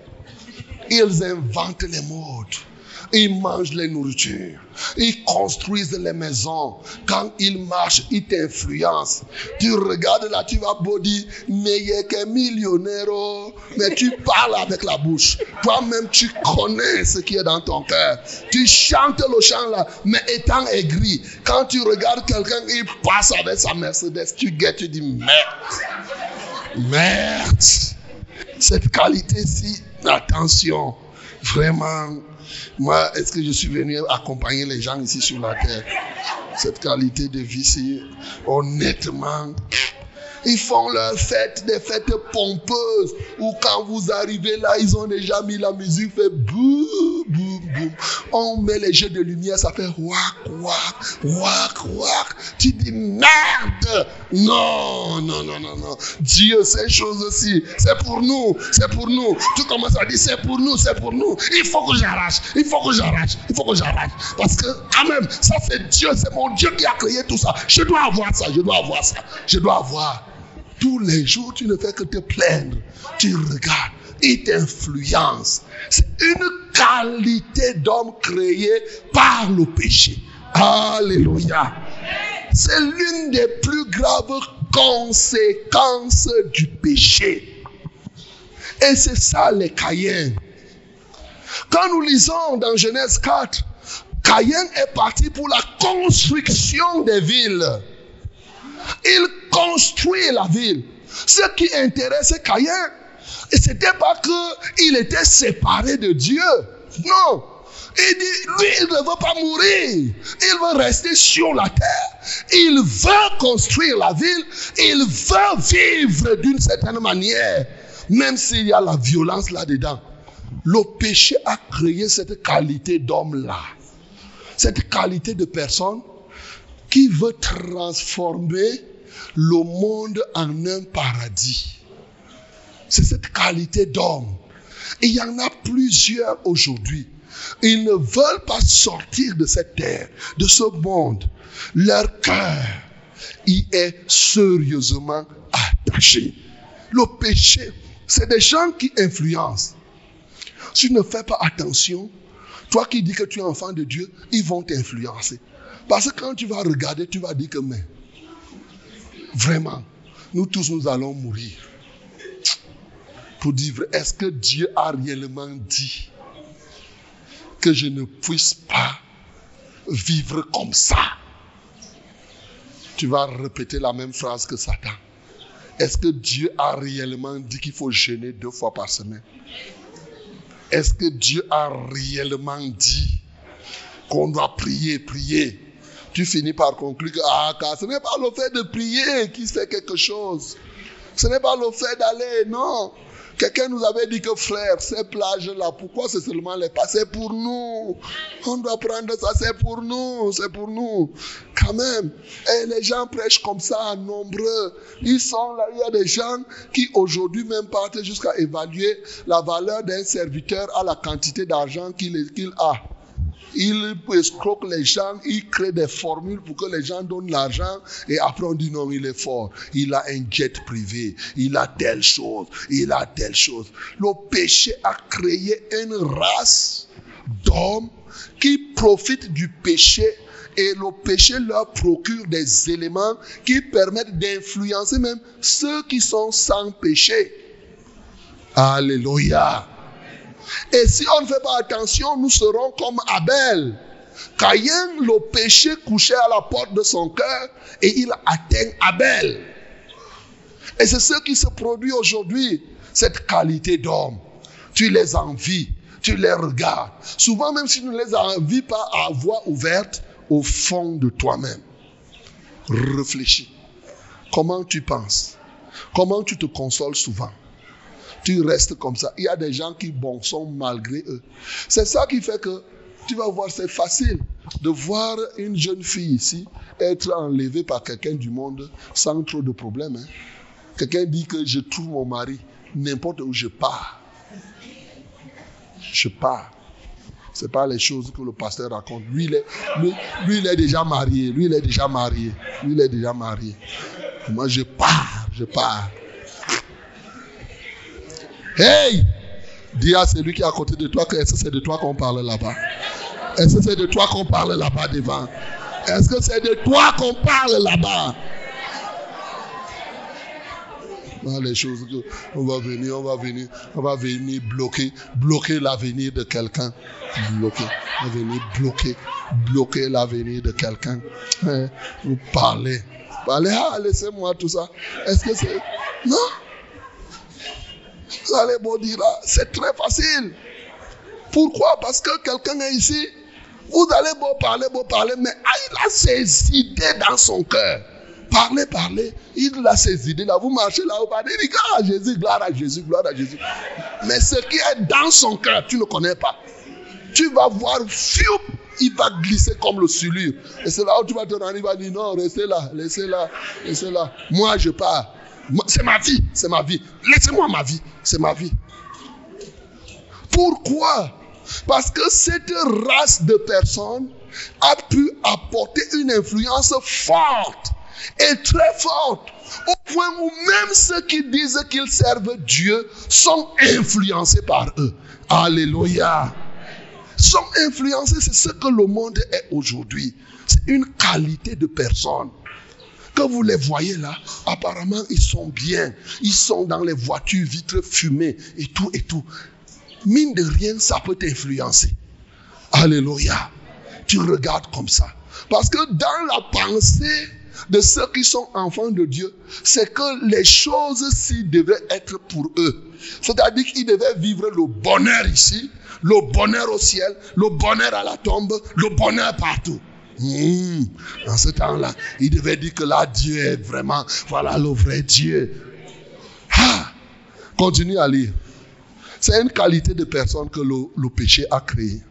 S1: Ils inventent les modes. Ils mangent les nourritures. Ils construisent les maisons. Quand ils marchent, ils t'influencent. Tu regardes là, tu vas beau dire, est qu'un millionnaire. oh. Mais tu parles avec la bouche. Toi-même, tu connais ce qui est dans ton cœur. Tu chantes le chant là, mais étant aigri. Quand tu regardes quelqu'un, il passe avec sa Mercedes. Tu guettes, tu dis, merde. Merde. Cette qualité-ci, attention, vraiment, moi, est-ce que je suis venu accompagner les gens ici sur la terre? Cette qualité de vie-ci, honnêtement, ils font leurs fêtes, des fêtes pompeuses, où quand vous arrivez là, ils ont déjà mis la musique, fait boum, boum, boum. On met les jeux de lumière, ça fait wak, wak, wak, wak. Tu dis merde. Non, non, non, non, non. Dieu, ces choses-ci, c'est pour nous, c'est pour nous. Tu commences à dire, c'est pour nous, c'est pour nous. Il faut que j'arrache, il faut que j'arrache, il faut que j'arrache. Parce que, quand même, ça c'est Dieu, c'est mon Dieu qui a créé tout ça. Je dois avoir ça, je dois avoir ça, je dois avoir. Tous les jours, tu ne fais que te plaindre. Tu regardes, il t'influence. C'est une qualité d'homme créée par le péché. Alléluia. C'est l'une des plus graves conséquences du péché. Et c'est ça les Caïens. Quand nous lisons dans Genèse 4, Caïn est parti pour la construction des villes. Il construit la ville. Ce qui intéresse Caïn, et c'était pas qu'il était séparé de Dieu. Non. Il dit, lui, il ne veut pas mourir. Il veut rester sur la terre. Il veut construire la ville. Il veut vivre d'une certaine manière. Même s'il y a la violence là-dedans. Le péché a créé cette qualité d'homme-là. Cette qualité de personne qui veut transformer le monde en un paradis. C'est cette qualité d'homme. Il y en a plusieurs aujourd'hui. Ils ne veulent pas sortir de cette terre, de ce monde. Leur cœur y est sérieusement attaché. Le péché, c'est des gens qui influencent. Si tu ne fais pas attention, toi qui dis que tu es enfant de Dieu, ils vont t'influencer. Parce que quand tu vas regarder, tu vas dire que, mais, vraiment, nous tous, nous allons mourir. Pour dire, est-ce que Dieu a réellement dit que je ne puisse pas vivre comme ça? Tu vas répéter la même phrase que Satan. Est-ce que Dieu a réellement dit qu'il faut jeûner deux fois par semaine? Est-ce que Dieu a réellement dit qu'on doit prier, prier? Tu finis par conclure que ah, car ce n'est pas le fait de prier qui fait quelque chose. Ce n'est pas le fait d'aller, non. Quelqu'un nous avait dit que frère, ces plages-là, pourquoi c'est seulement les pas? C'est pour nous. On doit prendre ça, c'est pour nous, c'est pour nous. Quand même. Et les gens prêchent comme ça, nombreux. Ils sont là, il y a des gens qui aujourd'hui même partent jusqu'à évaluer la valeur d'un serviteur à la quantité d'argent qu'il a. Il escroque les gens, il crée des formules pour que les gens donnent l'argent et après on dit non, il est fort. Il a un jet privé, il a telle chose, il a telle chose. Le péché a créé une race d'hommes qui profitent du péché et le péché leur procure des éléments qui permettent d'influencer même ceux qui sont sans péché. Alléluia. Et si on ne fait pas attention, nous serons comme Abel. Caïn, le péché couchait à la porte de son cœur et il atteint Abel. Et c'est ce qui se produit aujourd'hui, cette qualité d'homme. Tu les envies, tu les regardes. Souvent, même si tu ne les envies pas à voix ouverte, au fond de toi-même, réfléchis. Comment tu penses? Comment tu te consoles souvent? Tu restes comme ça. Il y a des gens qui bon sont malgré eux. C'est ça qui fait que tu vas voir, c'est facile de voir une jeune fille ici être enlevée par quelqu'un du monde sans trop de problèmes. Hein. Quelqu'un dit que je trouve mon mari n'importe où je pars. Je pars. Ce pas les choses que le pasteur raconte. Lui il, est, lui, lui, il est déjà marié. Lui, il est déjà marié. Lui, il est déjà marié. Moi, je pars. Je pars. Hey! Dis à celui qui est à côté de toi que est-ce que c'est de toi qu'on parle là-bas? Est-ce que c'est de toi qu'on parle là-bas devant? Est-ce que c'est de toi qu'on parle là-bas? les choses on va venir, on va venir, on va venir bloquer, bloquer l'avenir de quelqu'un. Bloquer, on va venir bloquer, bloquer l'avenir de quelqu'un. Hein? Vous parlez, parlez, ah, laissez-moi tout ça. Est-ce que c'est. Non? Vous allez me dire là, c'est très facile. Pourquoi? Parce que quelqu'un est ici. Vous allez beau parler, beau parler, mais ah, il a ses idées dans son cœur. Parlez, parlez. Il a ses idées là. Vous marchez là, vous parlez. Il dit à Jésus, gloire à Jésus, gloire à Jésus. Mais ce qui est dans son cœur, tu ne connais pas. Tu vas voir, il va glisser comme le sulure. Et c'est là où tu vas te rendre, il va dire non, restez là, laissez là, laissez là. Moi, je pars. C'est ma vie, c'est ma vie. Laissez-moi ma vie, c'est ma vie. Pourquoi? Parce que cette race de personnes a pu apporter une influence forte et très forte au point où même ceux qui disent qu'ils servent Dieu sont influencés par eux. Alléluia. Sont influencés, c'est ce que le monde est aujourd'hui. C'est une qualité de personne. Quand vous les voyez là, apparemment, ils sont bien. Ils sont dans les voitures, vitres fumées et tout et tout. Mine de rien, ça peut t'influencer. Alléluia. tu regardes comme ça. Parce que dans la pensée de ceux qui sont enfants de Dieu, c'est que les choses-ci devaient être pour eux. C'est-à-dire qu'ils devaient vivre le bonheur ici, le bonheur au ciel, le bonheur à la tombe, le bonheur partout. Hmm. Dans ce temps-là, ils devaient dire que là, Dieu est vraiment, voilà le vrai Dieu. Ah. Continue à lire. C'est une qualité de personne que le, le péché a créée.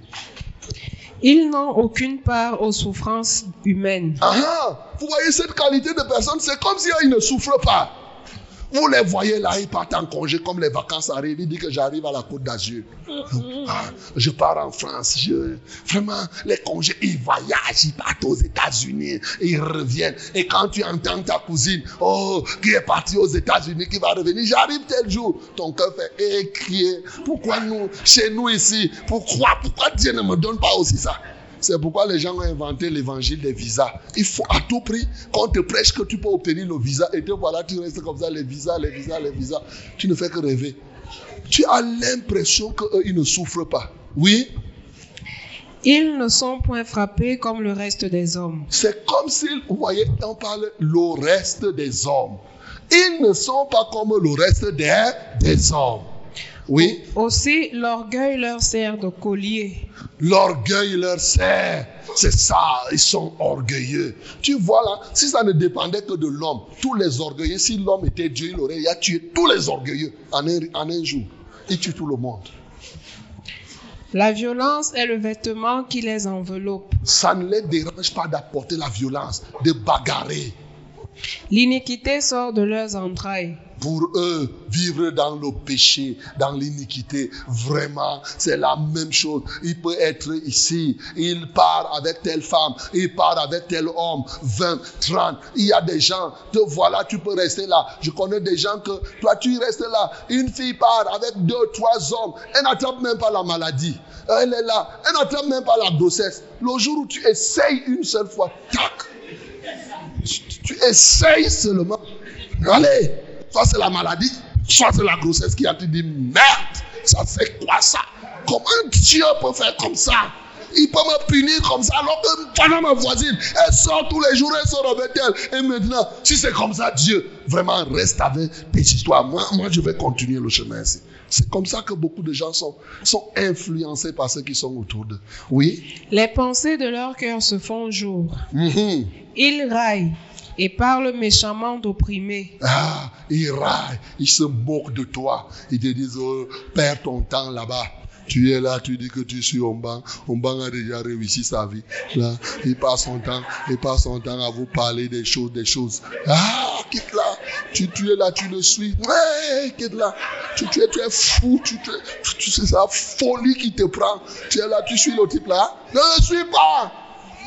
S2: Ils n'ont aucune part aux souffrances humaines.
S1: Ah, ah. vous voyez cette qualité de personne, c'est comme si ils ne souffrent pas. Vous les voyez là, ils partent en congé comme les vacances arrivent. Ils disent que j'arrive à la Côte d'Azur. Ah, je pars en France. Je, vraiment, les congés, ils voyagent, ils partent aux États-Unis, ils reviennent. Et quand tu entends ta cousine, oh, qui est partie aux États-Unis, qui va revenir, j'arrive tel jour, ton cœur fait écrier. Pourquoi nous, chez nous ici, pourquoi, pourquoi Dieu ne me donne pas aussi ça? C'est pourquoi les gens ont inventé l'évangile des visas. Il faut à tout prix qu'on te prêche que tu peux obtenir le visa et te voilà, tu restes comme ça, les visas, les visas, les visas. Tu ne fais que rêver. Tu as l'impression qu'eux, ils ne souffrent pas. Oui?
S2: Ils ne sont point frappés comme le reste des hommes.
S1: C'est comme si, vous voyez, on parle le reste des hommes. Ils ne sont pas comme le reste des, des hommes. Oui?
S2: Aussi, l'orgueil leur sert de collier.
S1: L'orgueil leur sert. C'est ça, ils sont orgueilleux. Tu vois là, si ça ne dépendait que de l'homme, tous les orgueilleux, si l'homme était Dieu, il aurait il a tué tous les orgueilleux en un, en un jour. Il tue tout le monde.
S2: La violence est le vêtement qui les enveloppe.
S1: Ça ne les dérange pas d'apporter la violence, de bagarrer.
S2: L'iniquité sort de leurs entrailles.
S1: Pour eux, vivre dans le péché, dans l'iniquité, vraiment, c'est la même chose. Il peut être ici, il part avec telle femme, il part avec tel homme, 20, 30. Il y a des gens, te voilà, tu peux rester là. Je connais des gens que, toi, tu restes là. Une fille part avec deux, trois hommes, elle n'attrape même pas la maladie. Elle est là, elle n'attrape même pas la grossesse. Le jour où tu essayes une seule fois, tac, tu, tu essayes seulement. Allez, soit c'est la maladie, soit c'est la grossesse qui a dit merde, ça fait quoi ça? Comment Dieu peut faire comme ça? Il peut me punir comme ça alors que pendant ma voisine, elle sort tous les jours, elle sort avec elle. Et maintenant, si c'est comme ça, Dieu, vraiment reste avec tes histoires. Moi, moi, je vais continuer le chemin ici. C'est comme ça que beaucoup de gens sont, sont influencés par ceux qui sont autour d'eux. Oui?
S2: Les pensées de leur cœur se font jour.
S1: Mhm.
S2: Ils raillent et parlent méchamment d'opprimés.
S1: Ah, ils raillent, ils se moquent de toi. Ils te disent, oh, perds ton temps là-bas. Tu es là, tu dis que tu suis Omban. Omban a déjà réussi sa vie. Là, il passe son temps, il passe son temps à vous parler des choses, des choses. Ah, quitte là. Tu, tu es là, tu le suis. Ouais, quitte là. Tu, tu es, tu es fou, tu, tu, tu, tu- c'est sa folie qui te prend. Tu es là, tu suis le type là. Ne le suis pas.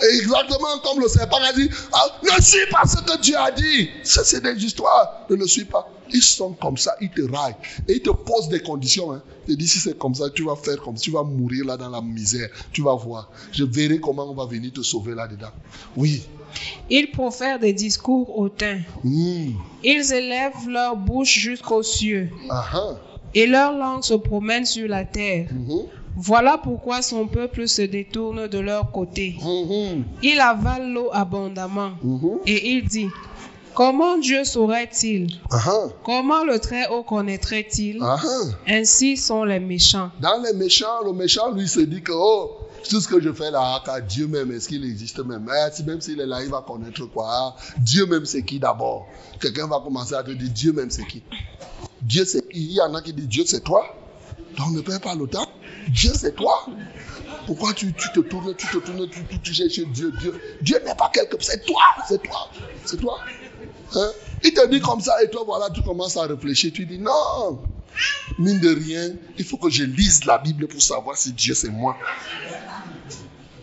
S1: Exactement comme le serpent a dit, ah, ne suis pas ce que Dieu a dit. C'est des histoires. Ne le suis pas. Ils sont comme ça, ils te raillent. Et ils te posent des conditions. Hein. Ils disent, si c'est comme ça, tu vas faire comme ça. Tu vas mourir là dans la misère. Tu vas voir. Je verrai comment on va venir te sauver là-dedans. Oui.
S2: Ils profèrent des discours hautains.
S1: Hmm.
S2: Ils élèvent leur bouche jusqu'aux cieux
S1: Ah, ah.
S2: et leur langue se promène sur la terre.
S1: Mhm.
S2: Voilà pourquoi son peuple se détourne de leur côté.
S1: Mhm.
S2: Il avale l'eau abondamment
S1: Mhm.
S2: et il dit, comment Dieu saurait-il?
S1: Ah, ah.
S2: Comment le Très-Haut connaîtrait-il?
S1: Ah, ah.
S2: Ainsi sont les méchants.
S1: Dans les méchants, le méchant, lui, se dit que, oh, tout ce que je fais là, car Dieu même, est-ce qu'il existe même? Eh, Même s'il est là, il va connaître quoi? Dieu même, c'est qui d'abord Quelqu'un va commencer à te dire, Dieu même, c'est qui Dieu, c'est qui Il y en a qui disent, Dieu, c'est toi. Donc, ne perds pas le temps. Dieu, c'est toi. Pourquoi tu, tu te tournes, tu te tournes, tu, tu, cherches Dieu Dieu, Dieu n'est pas quelque c'est toi, c'est toi, c'est toi. Hein? Il te dit comme ça et toi, voilà, tu commences à réfléchir. Tu dis, non, mine de rien, il faut que je lise la Bible pour savoir si Dieu c'est moi.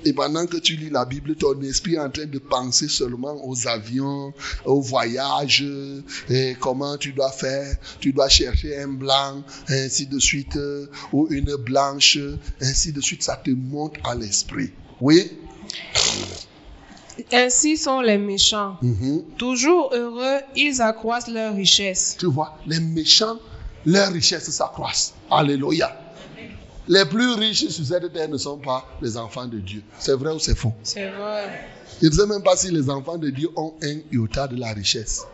S1: Et pendant que tu lis la Bible, ton esprit est en train de penser seulement aux avions, aux voyages, et comment tu dois faire. Tu dois chercher un blanc, ainsi de suite, ou une blanche, ainsi de suite. Ça te monte à l'esprit. Oui?
S2: Ainsi sont les méchants.
S1: Mhm.
S2: Toujours heureux, ils accroissent leur richesse.
S1: Tu vois, les méchants, leur richesse s'accroissent. Alléluia. Les plus riches sur cette terre ne sont pas les enfants de Dieu. C'est vrai ou c'est faux?
S2: C'est vrai.
S1: Je ne sais même pas si les enfants de Dieu ont un iota de la richesse.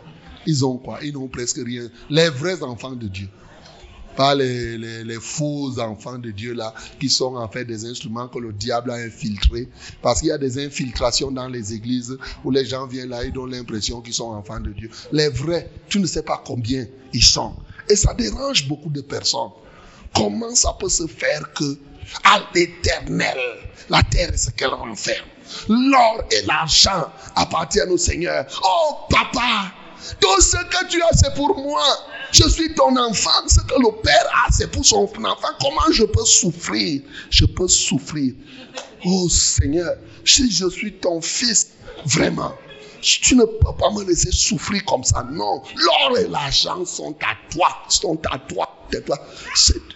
S1: Ils ont quoi? Ils n'ont presque rien. Les vrais enfants de Dieu. Pas les, les, les faux enfants de Dieu là, qui sont en fait des instruments que le diable a infiltrés. Parce qu'il y a des infiltrations dans les églises où les gens viennent là, ils ont l'impression qu'ils sont enfants de Dieu. Les vrais, tu ne sais pas combien ils sont. Et ça dérange beaucoup de personnes. Comment ça peut se faire que à l'éternel, la terre est ce qu'elle renferme. L'or et l'argent appartiennent au Seigneur. Oh papa, tout ce que tu as, c'est pour moi. Je suis ton enfant. Ce que le Père a, c'est pour son enfant. Comment je peux souffrir? Je peux souffrir. Oh Seigneur, si je suis ton fils, vraiment, tu ne peux pas me laisser souffrir comme ça. Non. L'or et l'argent sont à toi. Sont à toi. Toi.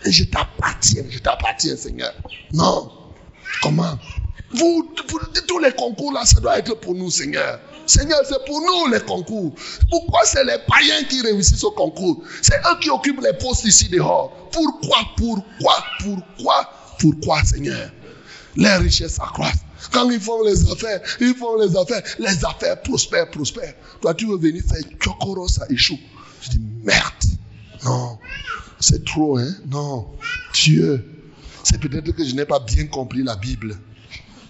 S1: Je t'appartiens. Je t'appartiens, Seigneur. Non. Comment? Vous, vous- tous les concours là, ça doit être pour nous, Seigneur. Seigneur, c'est pour nous les concours. Pourquoi c'est les païens qui réussissent au concours? C'est eux qui occupent les postes ici dehors. Pourquoi, pourquoi, pourquoi, pourquoi, Seigneur? Les richesses accroissent. Quand ils font les affaires, ils font les affaires, les affaires prospèrent, prospèrent. Toi, tu veux venir faire chokoro, ça échoue. Je dis, merde. Non, c'est trop, hein Non, Dieu. C'est peut-être que je n'ai pas bien compris la Bible.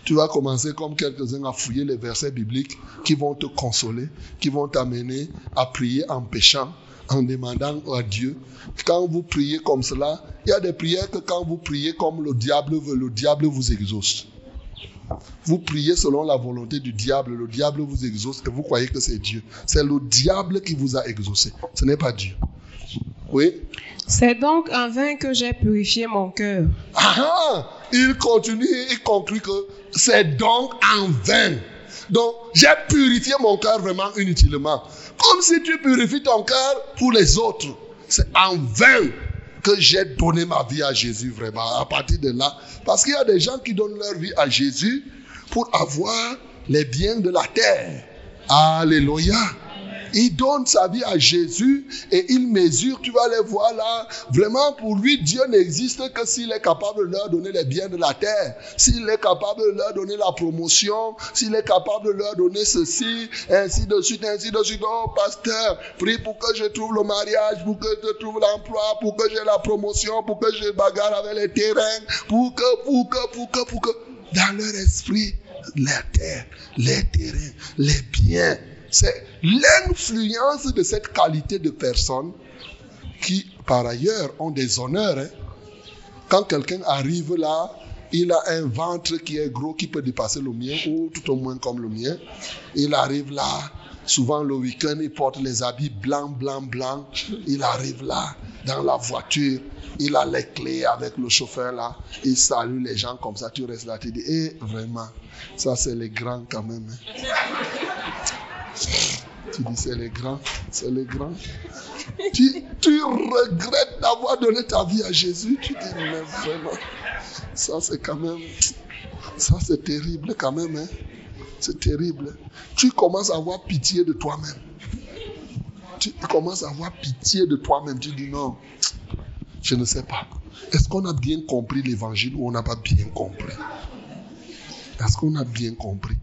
S1: Tu vas commencer comme quelques-uns à fouiller les versets bibliques qui vont te consoler, qui vont t'amener à prier en péchant, en demandant à Dieu. Quand vous priez comme cela, il y a des prières que quand vous priez comme le diable veut, le diable vous exauce. Vous priez selon la volonté du diable, le diable vous exauce et vous croyez que c'est Dieu. C'est le diable qui vous a exaucé, ce n'est pas Dieu. Oui?
S2: C'est donc en vain que j'ai purifié mon cœur.
S1: Ah, ah, il continue, il conclut que c'est donc en vain. Donc, j'ai purifié mon cœur vraiment inutilement. Comme si tu purifies ton cœur pour les autres. C'est en vain que j'ai donné ma vie à Jésus vraiment. À partir de là, parce qu'il y a des gens qui donnent leur vie à Jésus pour avoir les biens de la terre. Alléluia. Il donne sa vie à Jésus et il mesure, tu vas les voir là. Vraiment, pour lui, Dieu n'existe que s'il est capable de leur donner les biens de la terre, s'il est capable de leur donner la promotion, s'il est capable de leur donner ceci, ainsi de suite, ainsi de suite. Oh, pasteur, prie pour que je trouve le mariage, pour que je trouve l'emploi, pour que j'ai la promotion, pour que je bagarre avec les terrains, pour que, pour que, pour que, pour que. Dans leur esprit, la terre, les terrains, les biens. C'est l'influence de cette qualité de personnes qui, par ailleurs, ont des honneurs. hein. Quand quelqu'un arrive là, il a un ventre qui est gros, qui peut dépasser le mien, ou tout au moins comme le mien. Il arrive là, souvent le week-end, il porte les habits blancs, blancs, blancs. Il arrive là, dans la voiture, il a les clés avec le chauffeur là. Il salue les gens comme ça, tu restes là, tu dis, eh, vraiment, ça c'est les grands quand même. hein. Tu dis, c'est les grands, c'est les grands. Tu, regrettes d'avoir donné ta vie à Jésus. Tu dis, mais vraiment, ça c'est quand même, ça c'est terrible quand même. Hein? C'est terrible. Tu commences à avoir pitié de toi-même. Tu commences à avoir pitié de toi-même. Tu dis, non, je ne sais pas. Est-ce qu'on a bien compris l'évangile ou on n'a pas bien compris? Est-ce qu'on a bien compris?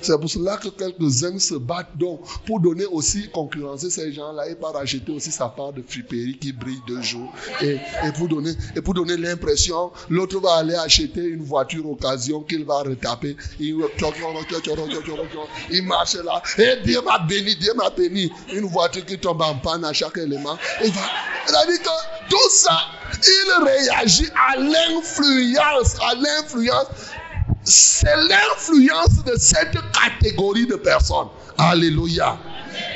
S1: C'est pour cela que quelques-uns se battent donc pour donner aussi, concurrencer ces gens-là et pas racheter aussi sa part de friperie qui brille deux jours. Et, et pour donner, et pour donner l'impression, l'autre va aller acheter une voiture occasion qu'il va retaper. Il, il marche là. Et Dieu m'a béni, Dieu m'a béni. Une voiture qui tombe en panne à chaque élément. Il va. C'est-à-dire que tout ça, il réagit à l'influence, à l'influence c'est l'influence de cette catégorie de personnes. Alléluia.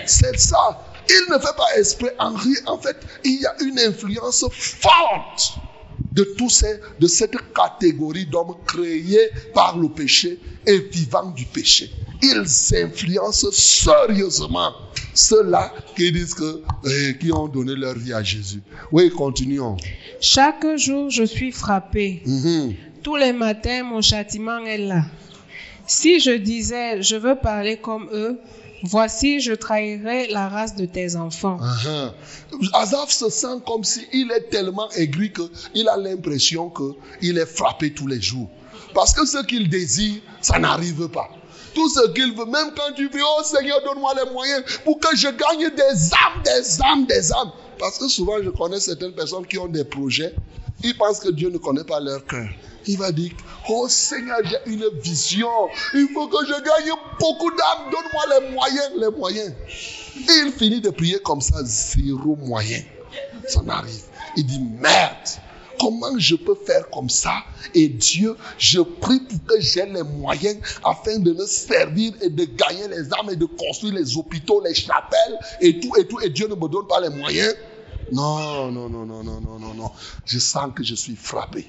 S1: C'est ça. Il ne fait pas esprit en rire. En fait, il y a une influence forte de tous ces, de cette catégorie d'hommes créés par le péché et vivant du péché. Ils influencent sérieusement ceux-là qui disent que, eh, qui ont donné leur vie à Jésus. Oui, continuons.
S2: Chaque jour, je suis frappé.
S1: Mhm.
S2: Tous les matins, mon châtiment est là. Si je disais, je veux parler comme eux, Voici, je trahirai la race de tes enfants.
S1: Uh-huh. Asaph se sent comme s'il est tellement aigri qu'il a l'impression qu'il est frappé tous les jours. Parce que ce qu'il désire, ça n'arrive pas. Tout ce qu'il veut, même quand tu dis, oh Seigneur, donne-moi les moyens pour que je gagne des âmes, des âmes, des âmes. Parce que souvent, je connais certaines personnes qui ont des projets. Ils pensent que Dieu ne connaît pas leur cœur. Il va dire, oh Seigneur, j'ai une vision. Il faut que je gagne beaucoup d'âmes. Donne-moi les moyens, les moyens. Il finit de prier comme ça, zéro moyen. Ça n'arrive. Il dit, merde. Comment je peux faire comme ça? Et Dieu, je prie pour que j'ai les moyens afin de me servir et de gagner les âmes et de construire les hôpitaux, les chapelles et tout et tout. Et Dieu ne me donne pas les moyens. Non, non, non, non, non, non, non, non. Je sens que je suis frappé.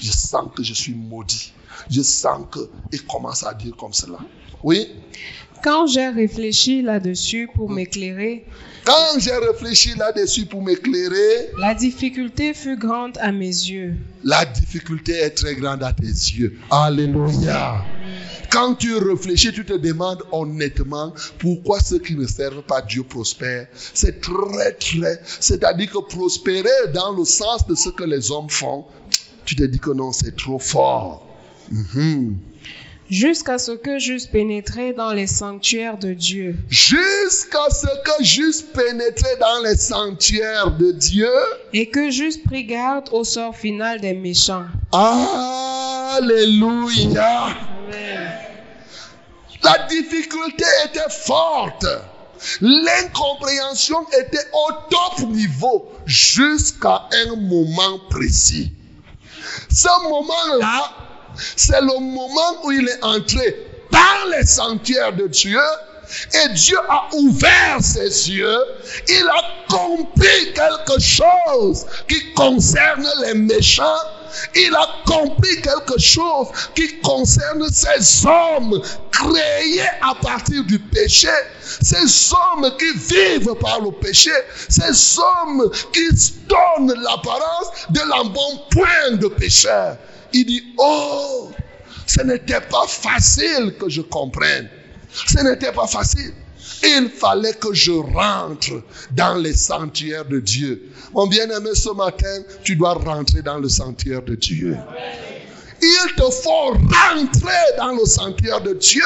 S1: Je sens que je suis maudit. Je sens que... Il commence à dire comme cela. Oui?
S2: Quand j'ai réfléchi là-dessus pour m'éclairer,
S1: Quand j'ai réfléchi là-dessus pour m'éclairer,
S2: la difficulté fut grande à mes yeux.
S1: la difficulté est très grande à tes yeux. Alléluia. Quand tu réfléchis, tu te demandes honnêtement pourquoi ceux qui ne servent pas Dieu prospèrent. C'est très, très. C'est-à-dire que prospérer dans le sens de ce que les hommes font, tu te dis que non, c'est trop fort. Mhm.
S2: Jusqu'à ce que j'eusse pénétré dans les sanctuaires de Dieu.
S1: Jusqu'à ce que j'eusse pénétré dans les sanctuaires de Dieu.
S2: Et que j'eusse pris garde au sort final des méchants.
S1: Alléluia. La difficulté était forte. L'incompréhension était au top niveau jusqu'à un moment précis. Ce moment-là, c'est le moment où il est entré dans les sanctuaires de Dieu et Dieu a ouvert ses yeux. Il a compris quelque chose qui concerne les méchants. Il a compris quelque chose qui concerne ces hommes créés à partir du péché. Ces hommes qui vivent par le péché. Ces hommes qui donnent l'apparence de l'embonpoint de pécheur. Il dit, oh, ce n'était pas facile que je comprenne. Ce n'était pas facile. Il fallait que je rentre dans les sanctuaires de Dieu. Mon bien-aimé, ce matin, tu dois rentrer dans le sanctuaire de Dieu. Il te faut rentrer dans le sanctuaire de Dieu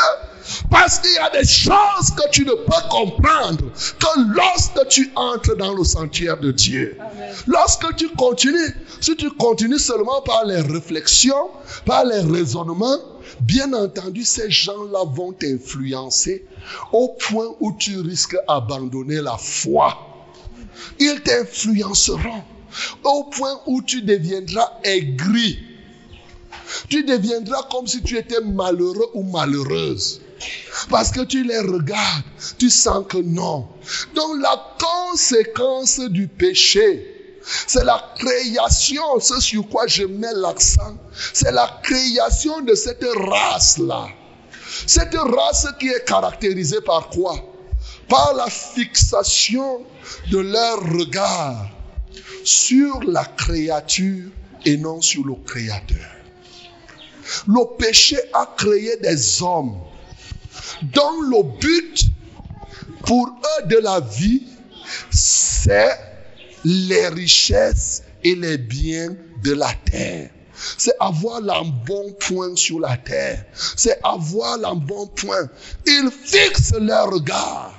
S1: parce qu'il y a des choses que tu ne peux comprendre que lorsque tu entres dans le sanctuaire de Dieu. Lorsque tu continues, si tu continues seulement par les réflexions, par les raisonnements, bien entendu, ces gens-là vont t'influencer au point où tu risques d'abandonner la foi. Ils t'influenceront au point où tu deviendras aigri. Tu deviendras comme si tu étais malheureux ou malheureuse. Parce que tu les regardes, tu sens que non. Donc la conséquence du péché, c'est la création, ce sur quoi je mets l'accent, c'est la création de cette race-là. Cette race qui est caractérisée par quoi? Par la fixation de leur regard sur la créature et non sur le Créateur. Le péché a créé des hommes dont le but pour eux de la vie, c'est les richesses et les biens de la terre. C'est avoir l'embonpoint sur la terre. C'est avoir l'embonpoint. Ils fixent leur regard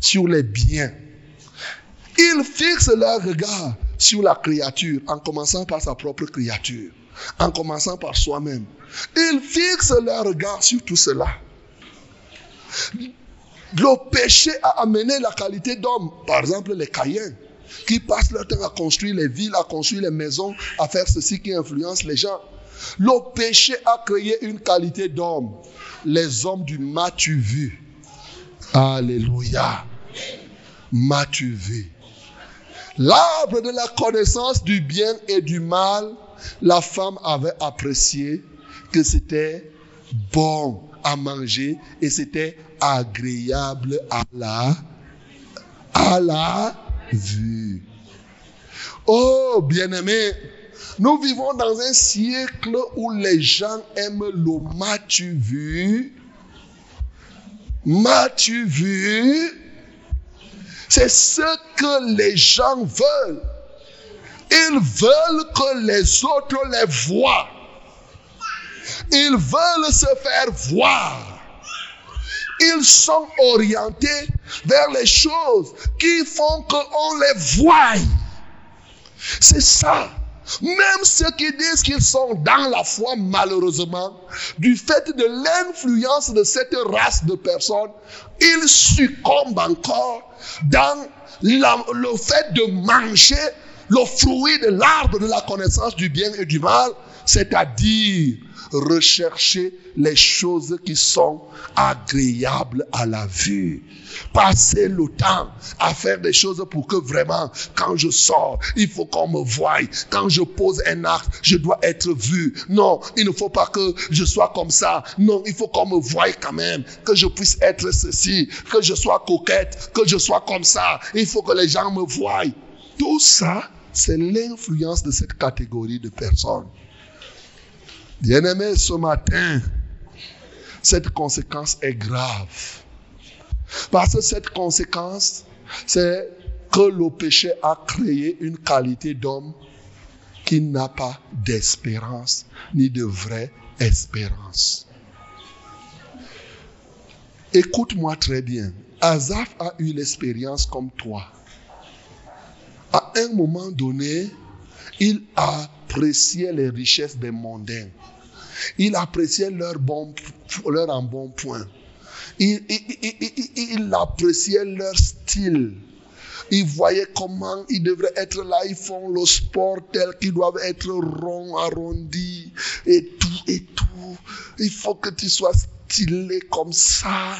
S1: sur les biens. Ils fixent leur regard sur la créature, en commençant par sa propre créature, en commençant par soi-même. Ils fixent leur regard sur tout cela. Le péché a amené la qualité d'homme. Par exemple, les Caïens, qui passent leur temps à construire les villes, à construire les maisons, à faire ceci qui influence les gens. Le péché a créé une qualité d'homme. Les hommes du m'as-tu vu. Alléluia. M'as-tu vu. L'arbre de la connaissance du bien et du mal, la femme avait apprécié que c'était bon à manger et c'était agréable à la, à la Oh, bien-aimé, nous vivons dans un siècle où les gens aiment le m'as-tu vu? M'as-tu vu? C'est ce que les gens veulent. Ils veulent que les autres les voient. Ils veulent se faire voir. Ils sont orientés vers les choses qui font qu'on les voie. C'est ça. Même ceux qui disent qu'ils sont dans la foi, malheureusement, du fait de l'influence de cette race de personnes, ils succombent encore dans le fait de manger le fruit de l'arbre de la connaissance du bien et du mal, c'est-à-dire rechercher les choses qui sont agréables à la vue. Passer le temps à faire des choses pour que vraiment, quand je sors, il faut qu'on me voie. Quand je pose un acte, je dois être vu. Non, il ne faut pas que je sois comme ça. Non, il faut qu'on me voie quand même. Que je puisse être ceci. Que je sois coquette. Que je sois comme ça. Il faut que les gens me voient. Tout ça, c'est l'influence de cette catégorie de personnes. Bien-aimé, ce matin, cette conséquence est grave. Parce que cette conséquence, c'est que le péché a créé une qualité d'homme qui n'a pas d'espérance, ni de vraie espérance. Écoute-moi très bien. Azaf a eu l'expérience comme toi. À un moment donné, il appréciait les richesses des mondains. Il appréciait leur, bon, leur embonpoint. Il, il, il, appréciait leur style. Il voyait comment ils devraient être là. Ils font le sport tel qu'ils doivent être ronds, arrondis et tout, et tout. Il faut que tu sois stylé comme ça.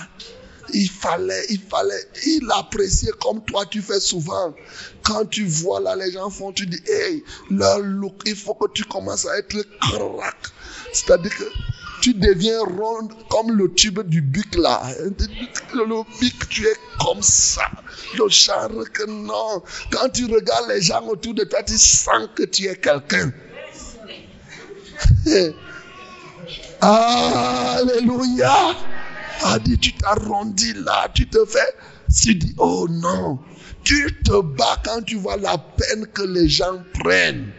S1: Il fallait, il fallait, il appréciait comme toi tu fais souvent. Quand tu vois là, les gens font, tu dis, hey, leur look, il faut que tu commences à être crack. C'est-à-dire que tu deviens rond comme le tube du bic là. Le bic, tu es comme ça. Le genre que non. Quand tu regardes les gens autour de toi, tu sens que tu es quelqu'un. (laughs) Alléluia. A dit, tu t'arrondis là, tu te fais. Tu dis, oh non. Tu te bats quand tu vois la peine que les gens prennent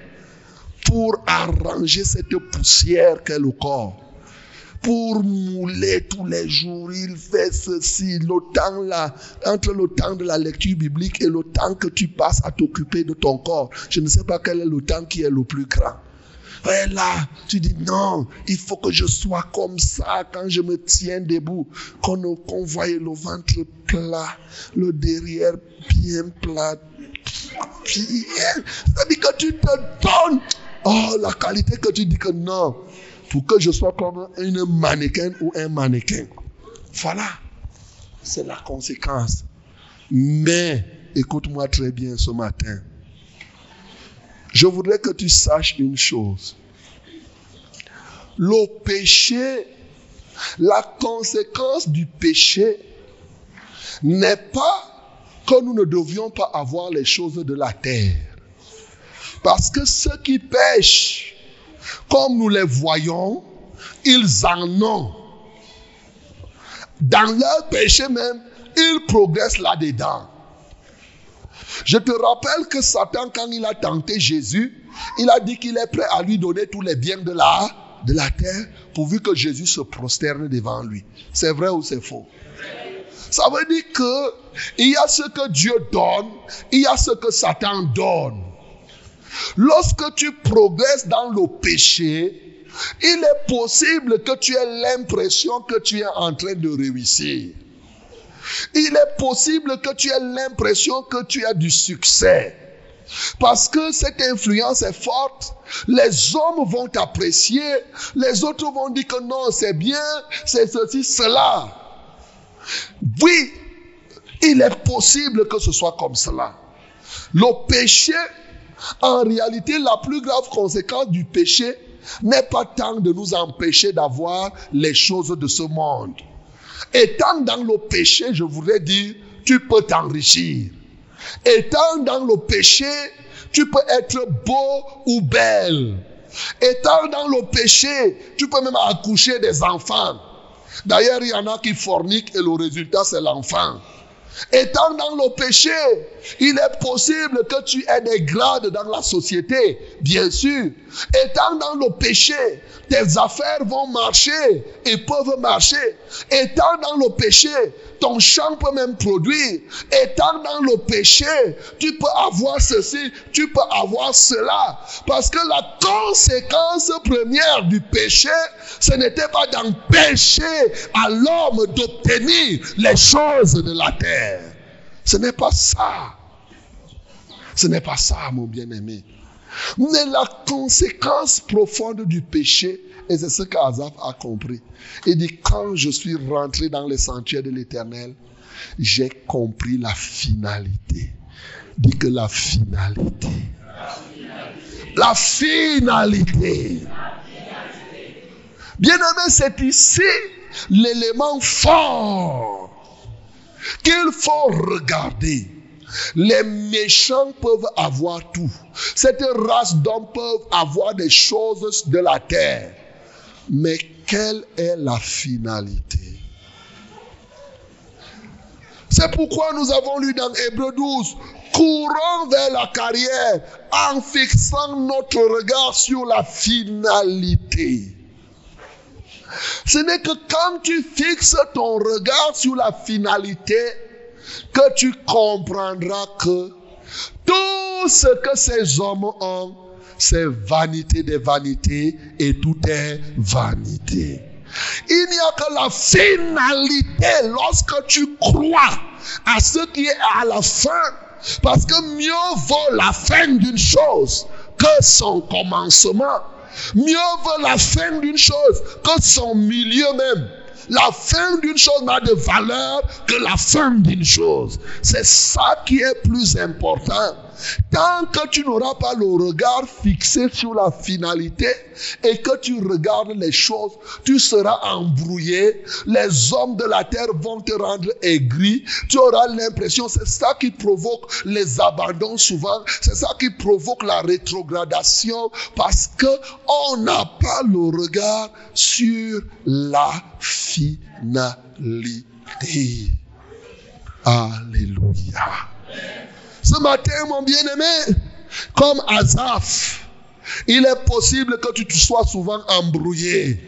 S1: pour arranger cette poussière qu'est le corps. Pour mouler tous les jours, il fait ceci. Le temps là, entre le temps de la lecture biblique et le temps que tu passes à t'occuper de ton corps, je ne sais pas quel est le temps qui est le plus grand. Et là, tu dis non, il faut que je sois comme ça quand je me tiens debout. Qu'on qu voie le ventre plat, le derrière bien plat. C'est-à-dire que tu te donnes. Oh, la qualité que tu dis que non, pour que je sois comme une mannequin ou un mannequin. Voilà, c'est la conséquence. Mais, écoute-moi très bien ce matin. Je voudrais que tu saches une chose. Le péché, la conséquence du péché n'est pas que nous ne devions pas avoir les choses de la terre. Parce que ceux qui pêchent, comme nous les voyons, ils en ont. Dans leur péché même, ils progressent là-dedans. Je te rappelle que Satan, quand il a tenté Jésus, il a dit qu'il est prêt à lui donner tous les biens de la, de la terre, pourvu que Jésus se prosterne devant lui. C'est vrai ou c'est faux? Ça veut dire que il y a ce que Dieu donne, il y a ce que Satan donne. Lorsque tu progresses dans le péché, il est possible que tu aies l'impression que tu es en train de réussir. Il est possible que tu aies l'impression que tu as du succès. Parce que cette influence est forte, les hommes vont t'apprécier, les autres vont dire que non, c'est bien, c'est ceci, cela. Oui, il est possible que ce soit comme cela. Le péché, en réalité, la plus grave conséquence du péché n'est pas tant de nous empêcher d'avoir les choses de ce monde. Étant dans le péché, je voudrais dire, tu peux t'enrichir. Étant dans le péché, tu peux être beau ou belle. Étant dans le péché, tu peux même accoucher des enfants. D'ailleurs, il y en a qui forniquent et le résultat, c'est l'enfant. Étant dans le péché, il est possible que tu aies des grades dans la société, bien sûr. Étant dans le péché, tes affaires vont marcher et peuvent marcher. Étant dans le péché, ton champ peut même produire. Étant dans le péché, tu peux avoir ceci, tu peux avoir cela. Parce que la conséquence première du péché, ce n'était pas d'empêcher à l'homme d'obtenir les choses de la terre. Ce n'est pas ça. Ce n'est pas ça, mon bien-aimé. Mais la conséquence profonde du péché, et c'est ce qu'Azaph a compris. Il dit, quand je suis rentré dans les sentiers de l'éternel, j'ai compris la finalité. Dit que la finalité. La finalité. Bien-aimé, c'est ici l'élément fort qu'il faut regarder. Les méchants peuvent avoir tout. Cette race d'hommes peuvent avoir des choses de la terre. Mais quelle est la finalité? C'est pourquoi nous avons lu dans Hébreu 12, courons vers la carrière en fixant notre regard sur la finalité. Ce n'est que quand tu fixes ton regard sur la finalité que tu comprendras que tout ce que ces hommes ont, c'est vanité des vanités et tout est vanité. Il n'y a que la finalité lorsque tu crois à ce qui est à la fin. Parce que mieux vaut la fin d'une chose que son commencement. Mieux vaut la fin d'une chose que son milieu même. La fin d'une chose n'a de valeur que la fin d'une chose. C'est ça qui est plus important. Tant que tu n'auras pas le regard fixé sur la finalité et que tu regardes les choses, tu seras embrouillé. Les hommes de la terre vont te rendre aigri. Tu auras l'impression, c'est ça qui provoque les abandons souvent. C'est ça qui provoque la rétrogradation parce que on n'a pas le regard sur la finalité. Alléluia. Ce matin, mon bien-aimé, comme Azaf, il est possible que tu te sois souvent embrouillé.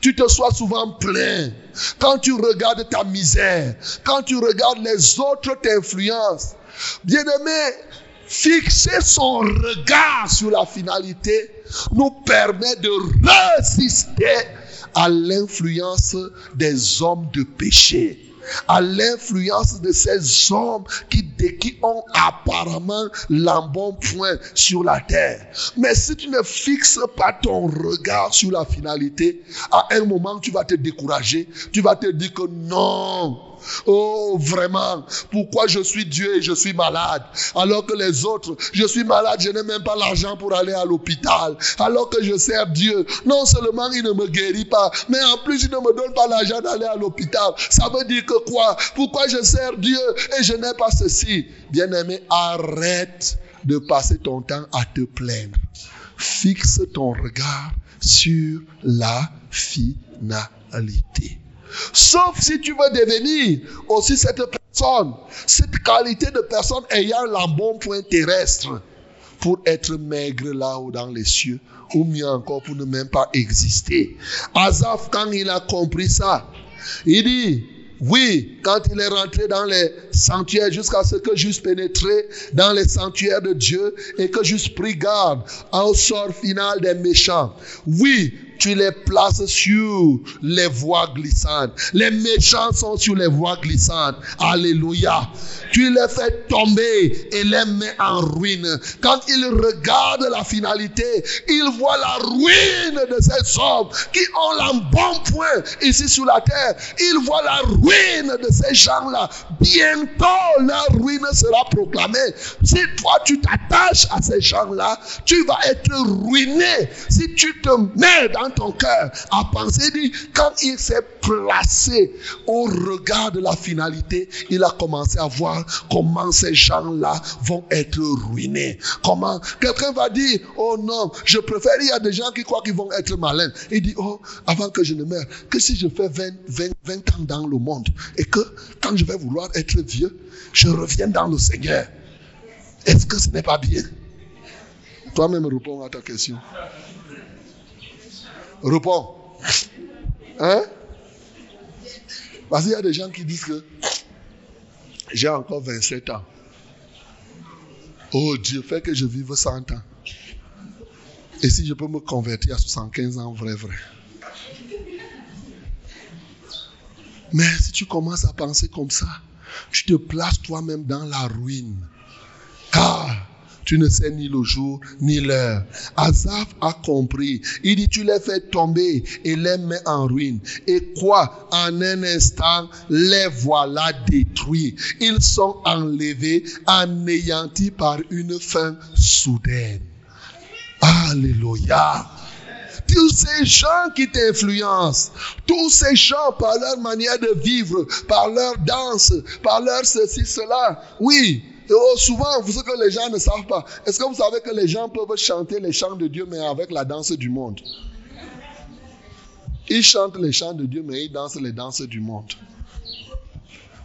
S1: Tu te sois souvent plein. Quand tu regardes ta misère, quand tu regardes les autres t'influencent. Bien-aimé, fixer son regard sur la finalité nous permet de résister à l'influence des hommes de péché à l'influence de ces hommes qui, qui ont apparemment l'embonpoint sur la terre. Mais si tu ne fixes pas ton regard sur la finalité, à un moment tu vas te décourager, tu vas te dire que non, Oh, vraiment, pourquoi je suis Dieu et je suis malade? Alors que les autres, je suis malade, je n'ai même pas l'argent pour aller à l'hôpital. Alors que je sers Dieu, non seulement il ne me guérit pas, mais en plus il ne me donne pas l'argent d'aller à l'hôpital. Ça veut dire que quoi? Pourquoi je sers Dieu et je n'ai pas ceci? Bien-aimé, arrête de passer ton temps à te plaindre. Fixe ton regard sur la finalité. Sauf si tu veux devenir aussi cette personne, cette qualité de personne ayant l'embonpoint terrestre pour être maigre là-haut dans les cieux, ou mieux encore pour ne même pas exister. Azaf, quand il a compris ça, il dit, oui, quand il est rentré dans les sanctuaires jusqu'à ce que j'eusse pénétré dans les sanctuaires de Dieu et que j'eusse pris garde au sort final des méchants. Oui, tu les places sur les voies glissantes. Les méchants sont sur les voies glissantes. Alléluia. Tu les fais tomber et les mets en ruine. Quand ils regardent la finalité, ils voient la ruine de ces hommes qui ont bon point ici sur la terre. Ils voient la ruine de ces gens-là. Bientôt, leur ruine sera proclamée. Si toi, tu t'attaches à ces gens-là, tu vas être ruiné. Si tu te mets dans dans ton cœur à penser, dit, quand il s'est placé au regard de la finalité, il a commencé à voir comment ces gens-là vont être ruinés. Comment quelqu'un va dire, oh non, je préfère, il y a des gens qui croient qu'ils vont être malins. Il dit, oh, avant que je ne meure, que si je fais 20, 20, 20 ans dans le monde et que quand je vais vouloir être vieux, je reviens dans le Seigneur. Est-ce que ce n'est pas bien? Toi-même réponds à ta question. Réponds. Hein? Parce qu'il y a des gens qui disent que j'ai encore 27 ans. Oh Dieu, fais que je vive 100 ans. Et si je peux me convertir à 75 ans, vrai, vrai. Mais si tu commences à penser comme ça, tu te places toi-même dans la ruine. Car tu ne sais ni le jour ni l'heure. Azaf a compris. Il dit, tu les fais tomber et les mets en ruine. Et quoi? En un instant, les voilà détruits. Ils sont enlevés, anéantis par une fin soudaine. Alléluia tous ces gens qui t'influencent, tous ces gens par leur manière de vivre, par leur danse, par leur ceci, cela, oui. Oh, souvent, ce que les gens ne savent pas, est-ce que vous savez que les gens peuvent chanter les chants de Dieu, mais avec la danse du monde? Ils chantent les chants de Dieu, mais ils dansent les danses du monde.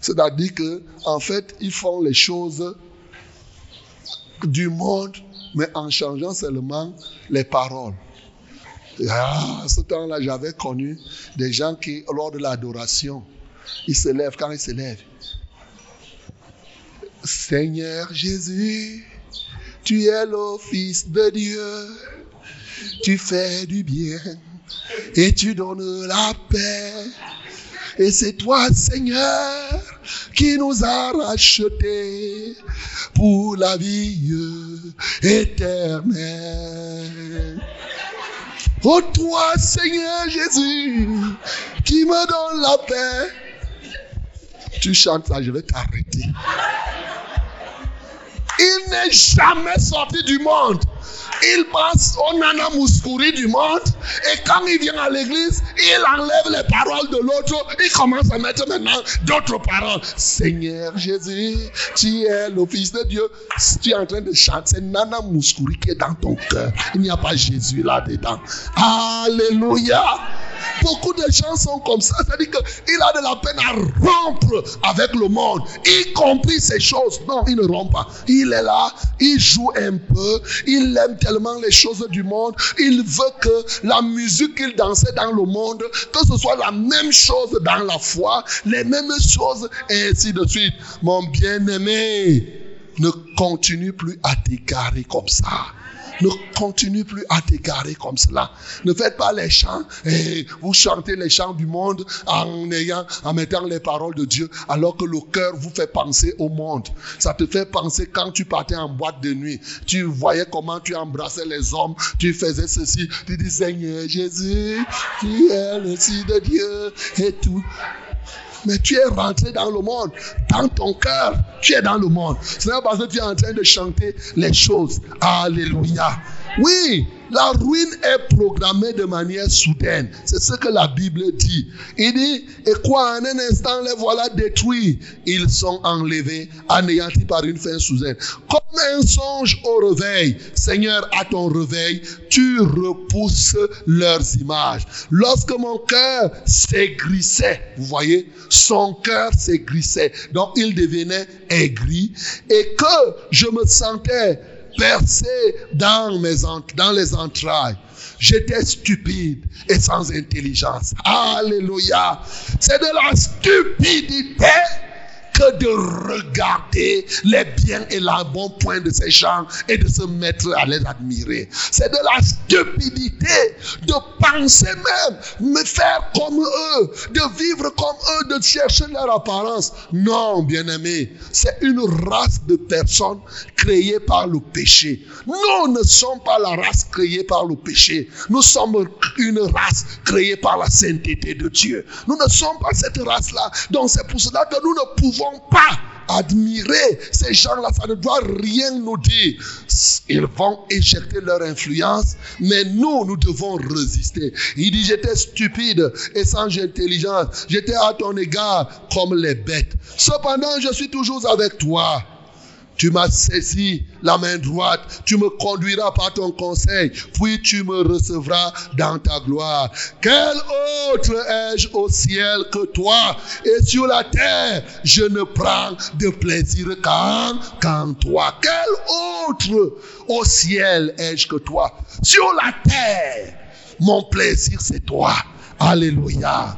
S1: C'est-à-dire que, en fait, ils font les choses du monde, mais en changeant seulement les paroles. Ah, ce temps-là, j'avais connu des gens qui, lors de l'adoration, ils se lèvent, quand ils se lèvent, Seigneur Jésus, tu es le Fils de Dieu, tu fais du bien et tu donnes la paix. Et c'est toi, Seigneur, qui nous a rachetés pour la vie éternelle. Oh toi, Seigneur Jésus, qui me donne la paix. Tu chantes ça, je vais t'arrêter. Il n'est jamais sorti du monde. Il passe au Nana Mouskouri du monde. Et quand il vient à l'église, il enlève les paroles de l'autre. Il commence à mettre maintenant d'autres paroles. Seigneur Jésus, tu es le Fils de Dieu. Tu es en train de chanter, c'est Nana Mouskouri qui est dans ton cœur. Il n'y a pas Jésus là-dedans. Alléluia. Beaucoup de gens sont comme ça. C'est-à-dire qu'il a de la peine à rompre avec le monde, y compris ces choses. Non, il ne rompt pas. Il est là, il joue un peu, il aime tellement les choses du monde. Il veut que la musique qu'il dansait dans le monde, que ce soit la même chose dans la foi, les mêmes choses, et ainsi de suite. Mon bien-aimé, ne continue plus à t'égarer comme ça. Ne continue plus à t'égarer comme cela. Ne faites pas les chants et vous chantez les chants du monde en ayant, en mettant les paroles de Dieu alors que le cœur vous fait penser au monde. Ça te fait penser quand tu partais en boîte de nuit. Tu voyais comment tu embrassais les hommes, tu faisais ceci, tu dis Seigneur Jésus, tu es le Fils de Dieu et tout mais tu es rentré dans le monde. Dans ton cœur, tu es dans le monde. Ce n'est pas parce que tu es en train de chanter les choses. Alléluia. Oui, la ruine est programmée de manière soudaine. C'est ce que la Bible dit. Il dit, et quoi, en un instant, les voilà détruits. Ils sont enlevés, anéantis par une fin soudaine. Comme un songe au réveil. Seigneur, à ton réveil, tu repousses leurs images. Lorsque mon cœur s'aigrissait, vous voyez, son cœur s'aigrissait. Donc il devenait aigri. Et que je me sentais percé dans, mes, dans les entrailles. J'étais stupide et sans intelligence. Alléluia. C'est de la stupidité que de regarder les biens et les bons points de ces gens et de se mettre à les admirer. C'est de la stupidité de penser même me faire comme eux, de vivre comme eux, de chercher leur apparence. Non, bien-aimé, c'est une race de personnes créées par le péché. Nous ne sommes pas la race créée par le péché. Nous sommes une race créée par la sainteté de Dieu. Nous ne sommes pas cette race-là. Donc c'est pour cela que nous ne pouvons pas admirer. Ces gens-là, ça ne doit rien nous dire. Ils vont éjecter leur influence, mais nous, nous devons résister. Il dit, j'étais stupide et sans intelligence. J'étais à ton égard comme les bêtes. Cependant, je suis toujours avec toi. Tu m'as saisi la main droite, tu me conduiras par ton conseil, puis tu me recevras dans ta gloire. Quel autre ai-je au ciel que toi? Et sur la terre, je ne prends de plaisir qu'en, toi. Quel autre au ciel ai-je que toi? Sur la terre, mon plaisir c'est toi. Alléluia.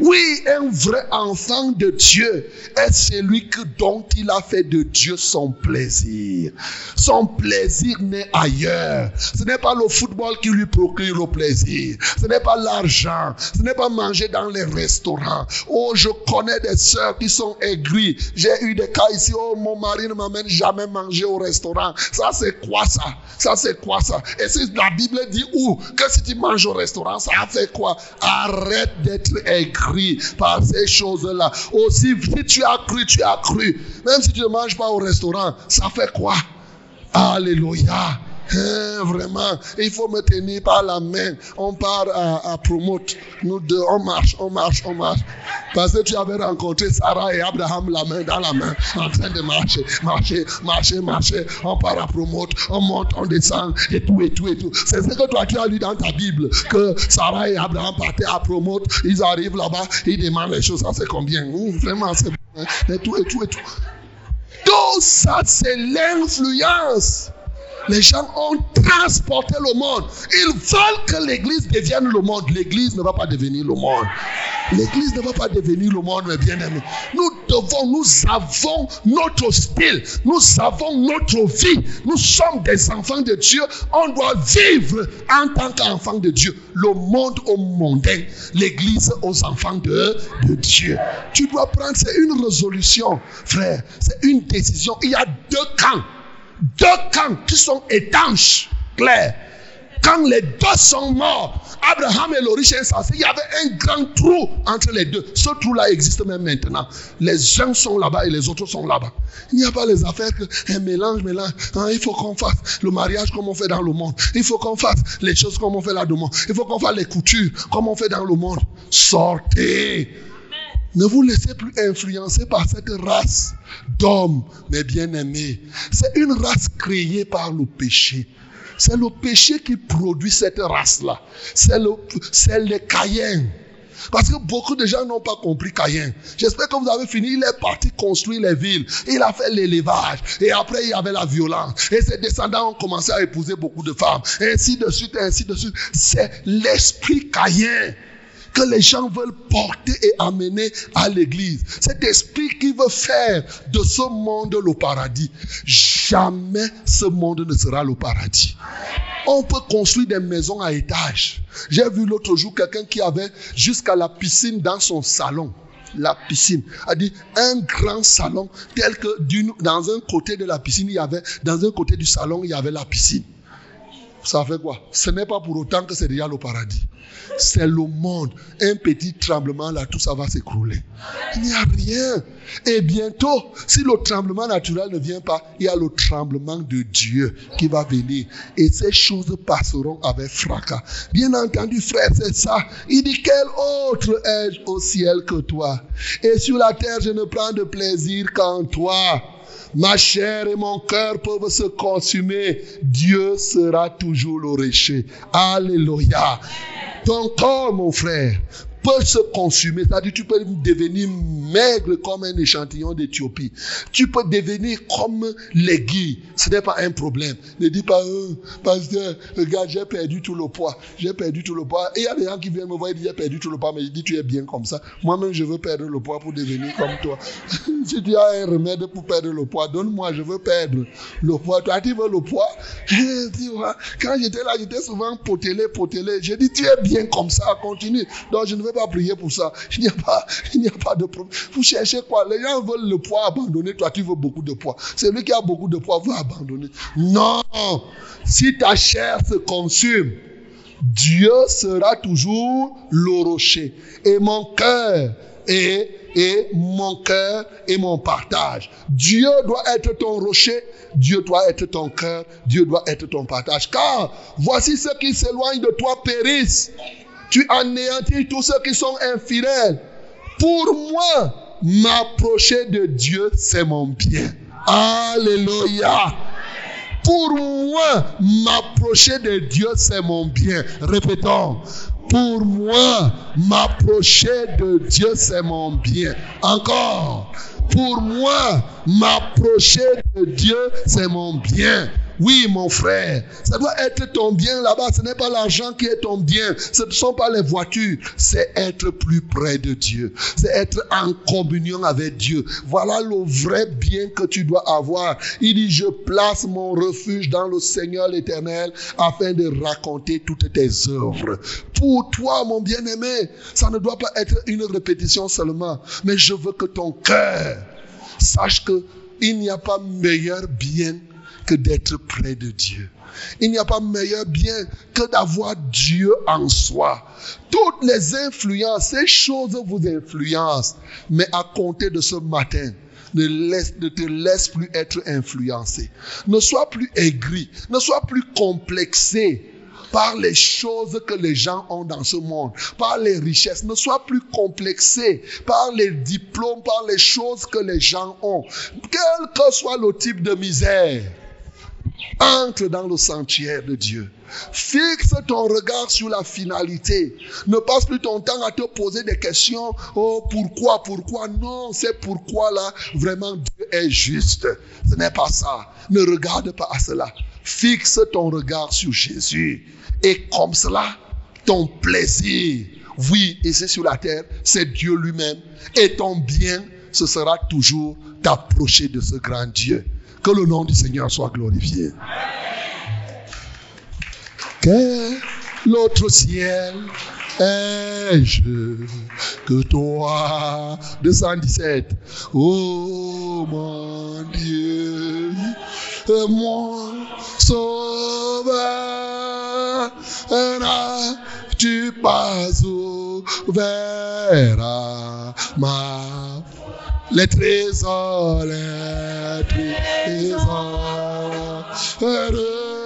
S1: Oui, un vrai enfant de Dieu est celui que, dont il a fait de Dieu son plaisir. Son plaisir n'est ailleurs. Ce n'est pas le football qui lui procure le plaisir. Ce n'est pas l'argent. Ce n'est pas manger dans les restaurants. Oh, je connais des sœurs qui sont aigries. J'ai eu des cas ici. Oh, mon mari ne m'amène jamais manger au restaurant. Ça, c'est quoi ça? Ça, c'est quoi ça? Et si la Bible dit où? Que si tu manges au restaurant, ça fait quoi? Arrête d'être aigri par ces choses-là. Aussi, si tu as cru, tu as cru. Même si tu ne manges pas au restaurant, ça fait quoi? Alléluia. Hein, vraiment, il faut me tenir par la main. On part à, à promote. Nous deux, on marche, on marche, on marche. Parce que tu avais rencontré Sarah et Abraham la main dans la main, en train de marcher, marcher, marcher, marcher. On part à promote, on monte, on descend, et tout, et tout, et tout. C'est ce que toi tu as lu dans ta Bible, que Sarah et Abraham partaient à promote, ils arrivent là-bas, ils demandent les choses, ça c'est combien? Vraiment, c'est bon. hein. Et tout, et tout, et tout. Tout ça, c'est l'influence. Les gens ont transporté le monde. Ils veulent que l'Église devienne le monde. L'Église ne va pas devenir le monde. L'Église ne va pas devenir le monde, mes bien-aimés. Nous devons, nous avons notre style. Nous avons notre vie. Nous sommes des enfants de Dieu. On doit vivre en tant qu'enfants de Dieu. Le monde au mondain. L'Église aux enfants de, de Dieu. Tu dois prendre, c'est une résolution, frère. C'est une décision. Il y a deux camps deux camps qui sont étanches, clairs. Quand les deux sont morts, Abraham et le riche insensé, il y avait un grand trou entre les deux. Ce trou-là existe même maintenant. Les uns sont là-bas et les autres sont là-bas. Il n'y a pas les affaires que un mélange, mélange. Hein, il faut qu'on fasse le mariage comme on fait dans le monde. Il faut qu'on fasse les choses comme on fait là-dedans. Il faut qu'on fasse les coutures comme on fait dans le monde. Sortez. Ne vous laissez plus influencer par cette race d'hommes, mes bien-aimés. C'est une race créée par le péché. C'est le péché qui produit cette race-là. C'est le, c'est Caïens. Parce que beaucoup de gens n'ont pas compris Caïn. J'espère que vous avez fini. Il est parti construire les villes. Il a fait l'élevage. Et après, il y avait la violence. Et ses descendants ont commencé à épouser beaucoup de femmes. Et ainsi de suite, ainsi de suite. C'est l'esprit Caïn que les gens veulent porter et amener à l'église. Cet esprit qui veut faire de ce monde le paradis. Jamais ce monde ne sera le paradis. On peut construire des maisons à étages. J'ai vu l'autre jour quelqu'un qui avait jusqu'à la piscine dans son salon la piscine. A dit un grand salon tel que dans un côté de la piscine, il y avait, dans un côté du salon, il y avait la piscine. Ça fait quoi? Ce n'est pas pour autant que c'est déjà le paradis. C'est le monde. Un petit tremblement là, tout ça va s'écrouler. Il n'y a rien. Et bientôt, si le tremblement naturel ne vient pas, il y a le tremblement de Dieu qui va venir. Et ces choses passeront avec fracas. Bien entendu, frère, c'est ça. Il dit, quel autre ai-je au ciel que toi? Et sur la terre, je ne prends de plaisir qu'en toi. Ma chair et mon cœur peuvent se consumer. Dieu sera toujours le rocher. Alléluia. Ton corps, mon frère, peut se consumer. C'est-à-dire, tu peux devenir maigre comme un échantillon d'Éthiopie. Tu peux devenir comme l'aiguille. Ce n'est pas un problème. Ne dis pas, euh, pasteur, regarde, j'ai perdu tout le poids. J'ai perdu tout le poids. Et il y a des gens qui viennent me voir et disent, j'ai perdu tout le poids. Mais je dis, tu es bien comme ça. Moi-même, je veux perdre le poids pour devenir comme toi. (laughs) si tu as un remède pour perdre le poids, donne-moi, je veux perdre le poids. Toi, tu veux le poids? (laughs) quand j'étais là, j'étais souvent potelé, potelé. J'ai dit, tu es bien comme ça, continue. Donc, je ne veux pas prier pour ça. Il n'y a pas, il n'y a pas de problème. Vous cherchez quoi? Les gens veulent le poids abandonner. Toi, tu veux beaucoup de poids. Celui qui a beaucoup de poids veut abandonner. Non. Si ta chair se consume, Dieu sera toujours le rocher. Et mon cœur est, et mon cœur et mon partage. Dieu doit être ton rocher, Dieu doit être ton cœur, Dieu doit être ton partage. Car voici ceux qui s'éloignent de toi périssent. Tu anéantis tous ceux qui sont infidèles. Pour moi, m'approcher de Dieu, c'est mon bien. Alléluia. Pour moi, m'approcher de Dieu, c'est mon bien. Répétons. Pour moi, m'approcher de Dieu, c'est mon bien. Encore. Pour moi, m'approcher de Dieu, c'est mon bien. Oui, mon frère, ça doit être ton bien là-bas. Ce n'est pas l'argent qui est ton bien. Ce ne sont pas les voitures. C'est être plus près de Dieu. C'est être en communion avec Dieu. Voilà le vrai bien que tu dois avoir. Il dit, je place mon refuge dans le Seigneur l'éternel afin de raconter toutes tes œuvres. Pour toi, mon bien-aimé, ça ne doit pas être une répétition seulement, mais je veux que ton cœur sache que il n'y a pas meilleur bien que d'être près de Dieu. Il n'y a pas meilleur bien que d'avoir Dieu en soi. Toutes les influences, ces choses vous influencent. Mais à compter de ce matin, ne, laisse, ne te laisse plus être influencé. Ne sois plus aigri. Ne sois plus complexé par les choses que les gens ont dans ce monde, par les richesses. Ne sois plus complexé par les diplômes, par les choses que les gens ont. Quel que soit le type de misère. Entre dans le sentier de Dieu. Fixe ton regard sur la finalité. Ne passe plus ton temps à te poser des questions. Oh, pourquoi, pourquoi? Non, c'est pourquoi là, vraiment Dieu est juste. Ce n'est pas ça. Ne regarde pas à cela. Fixe ton regard sur Jésus. Et comme cela, ton plaisir, oui, ici sur la terre, c'est Dieu lui-même. Et ton bien, ce sera toujours d'approcher de ce grand Dieu. Que le nom du Seigneur soit glorifié. Que l'autre ciel ai-je que toi 217 Oh mon Dieu Mon sauveur Tu pas ouvert ma les trésors, les trésors de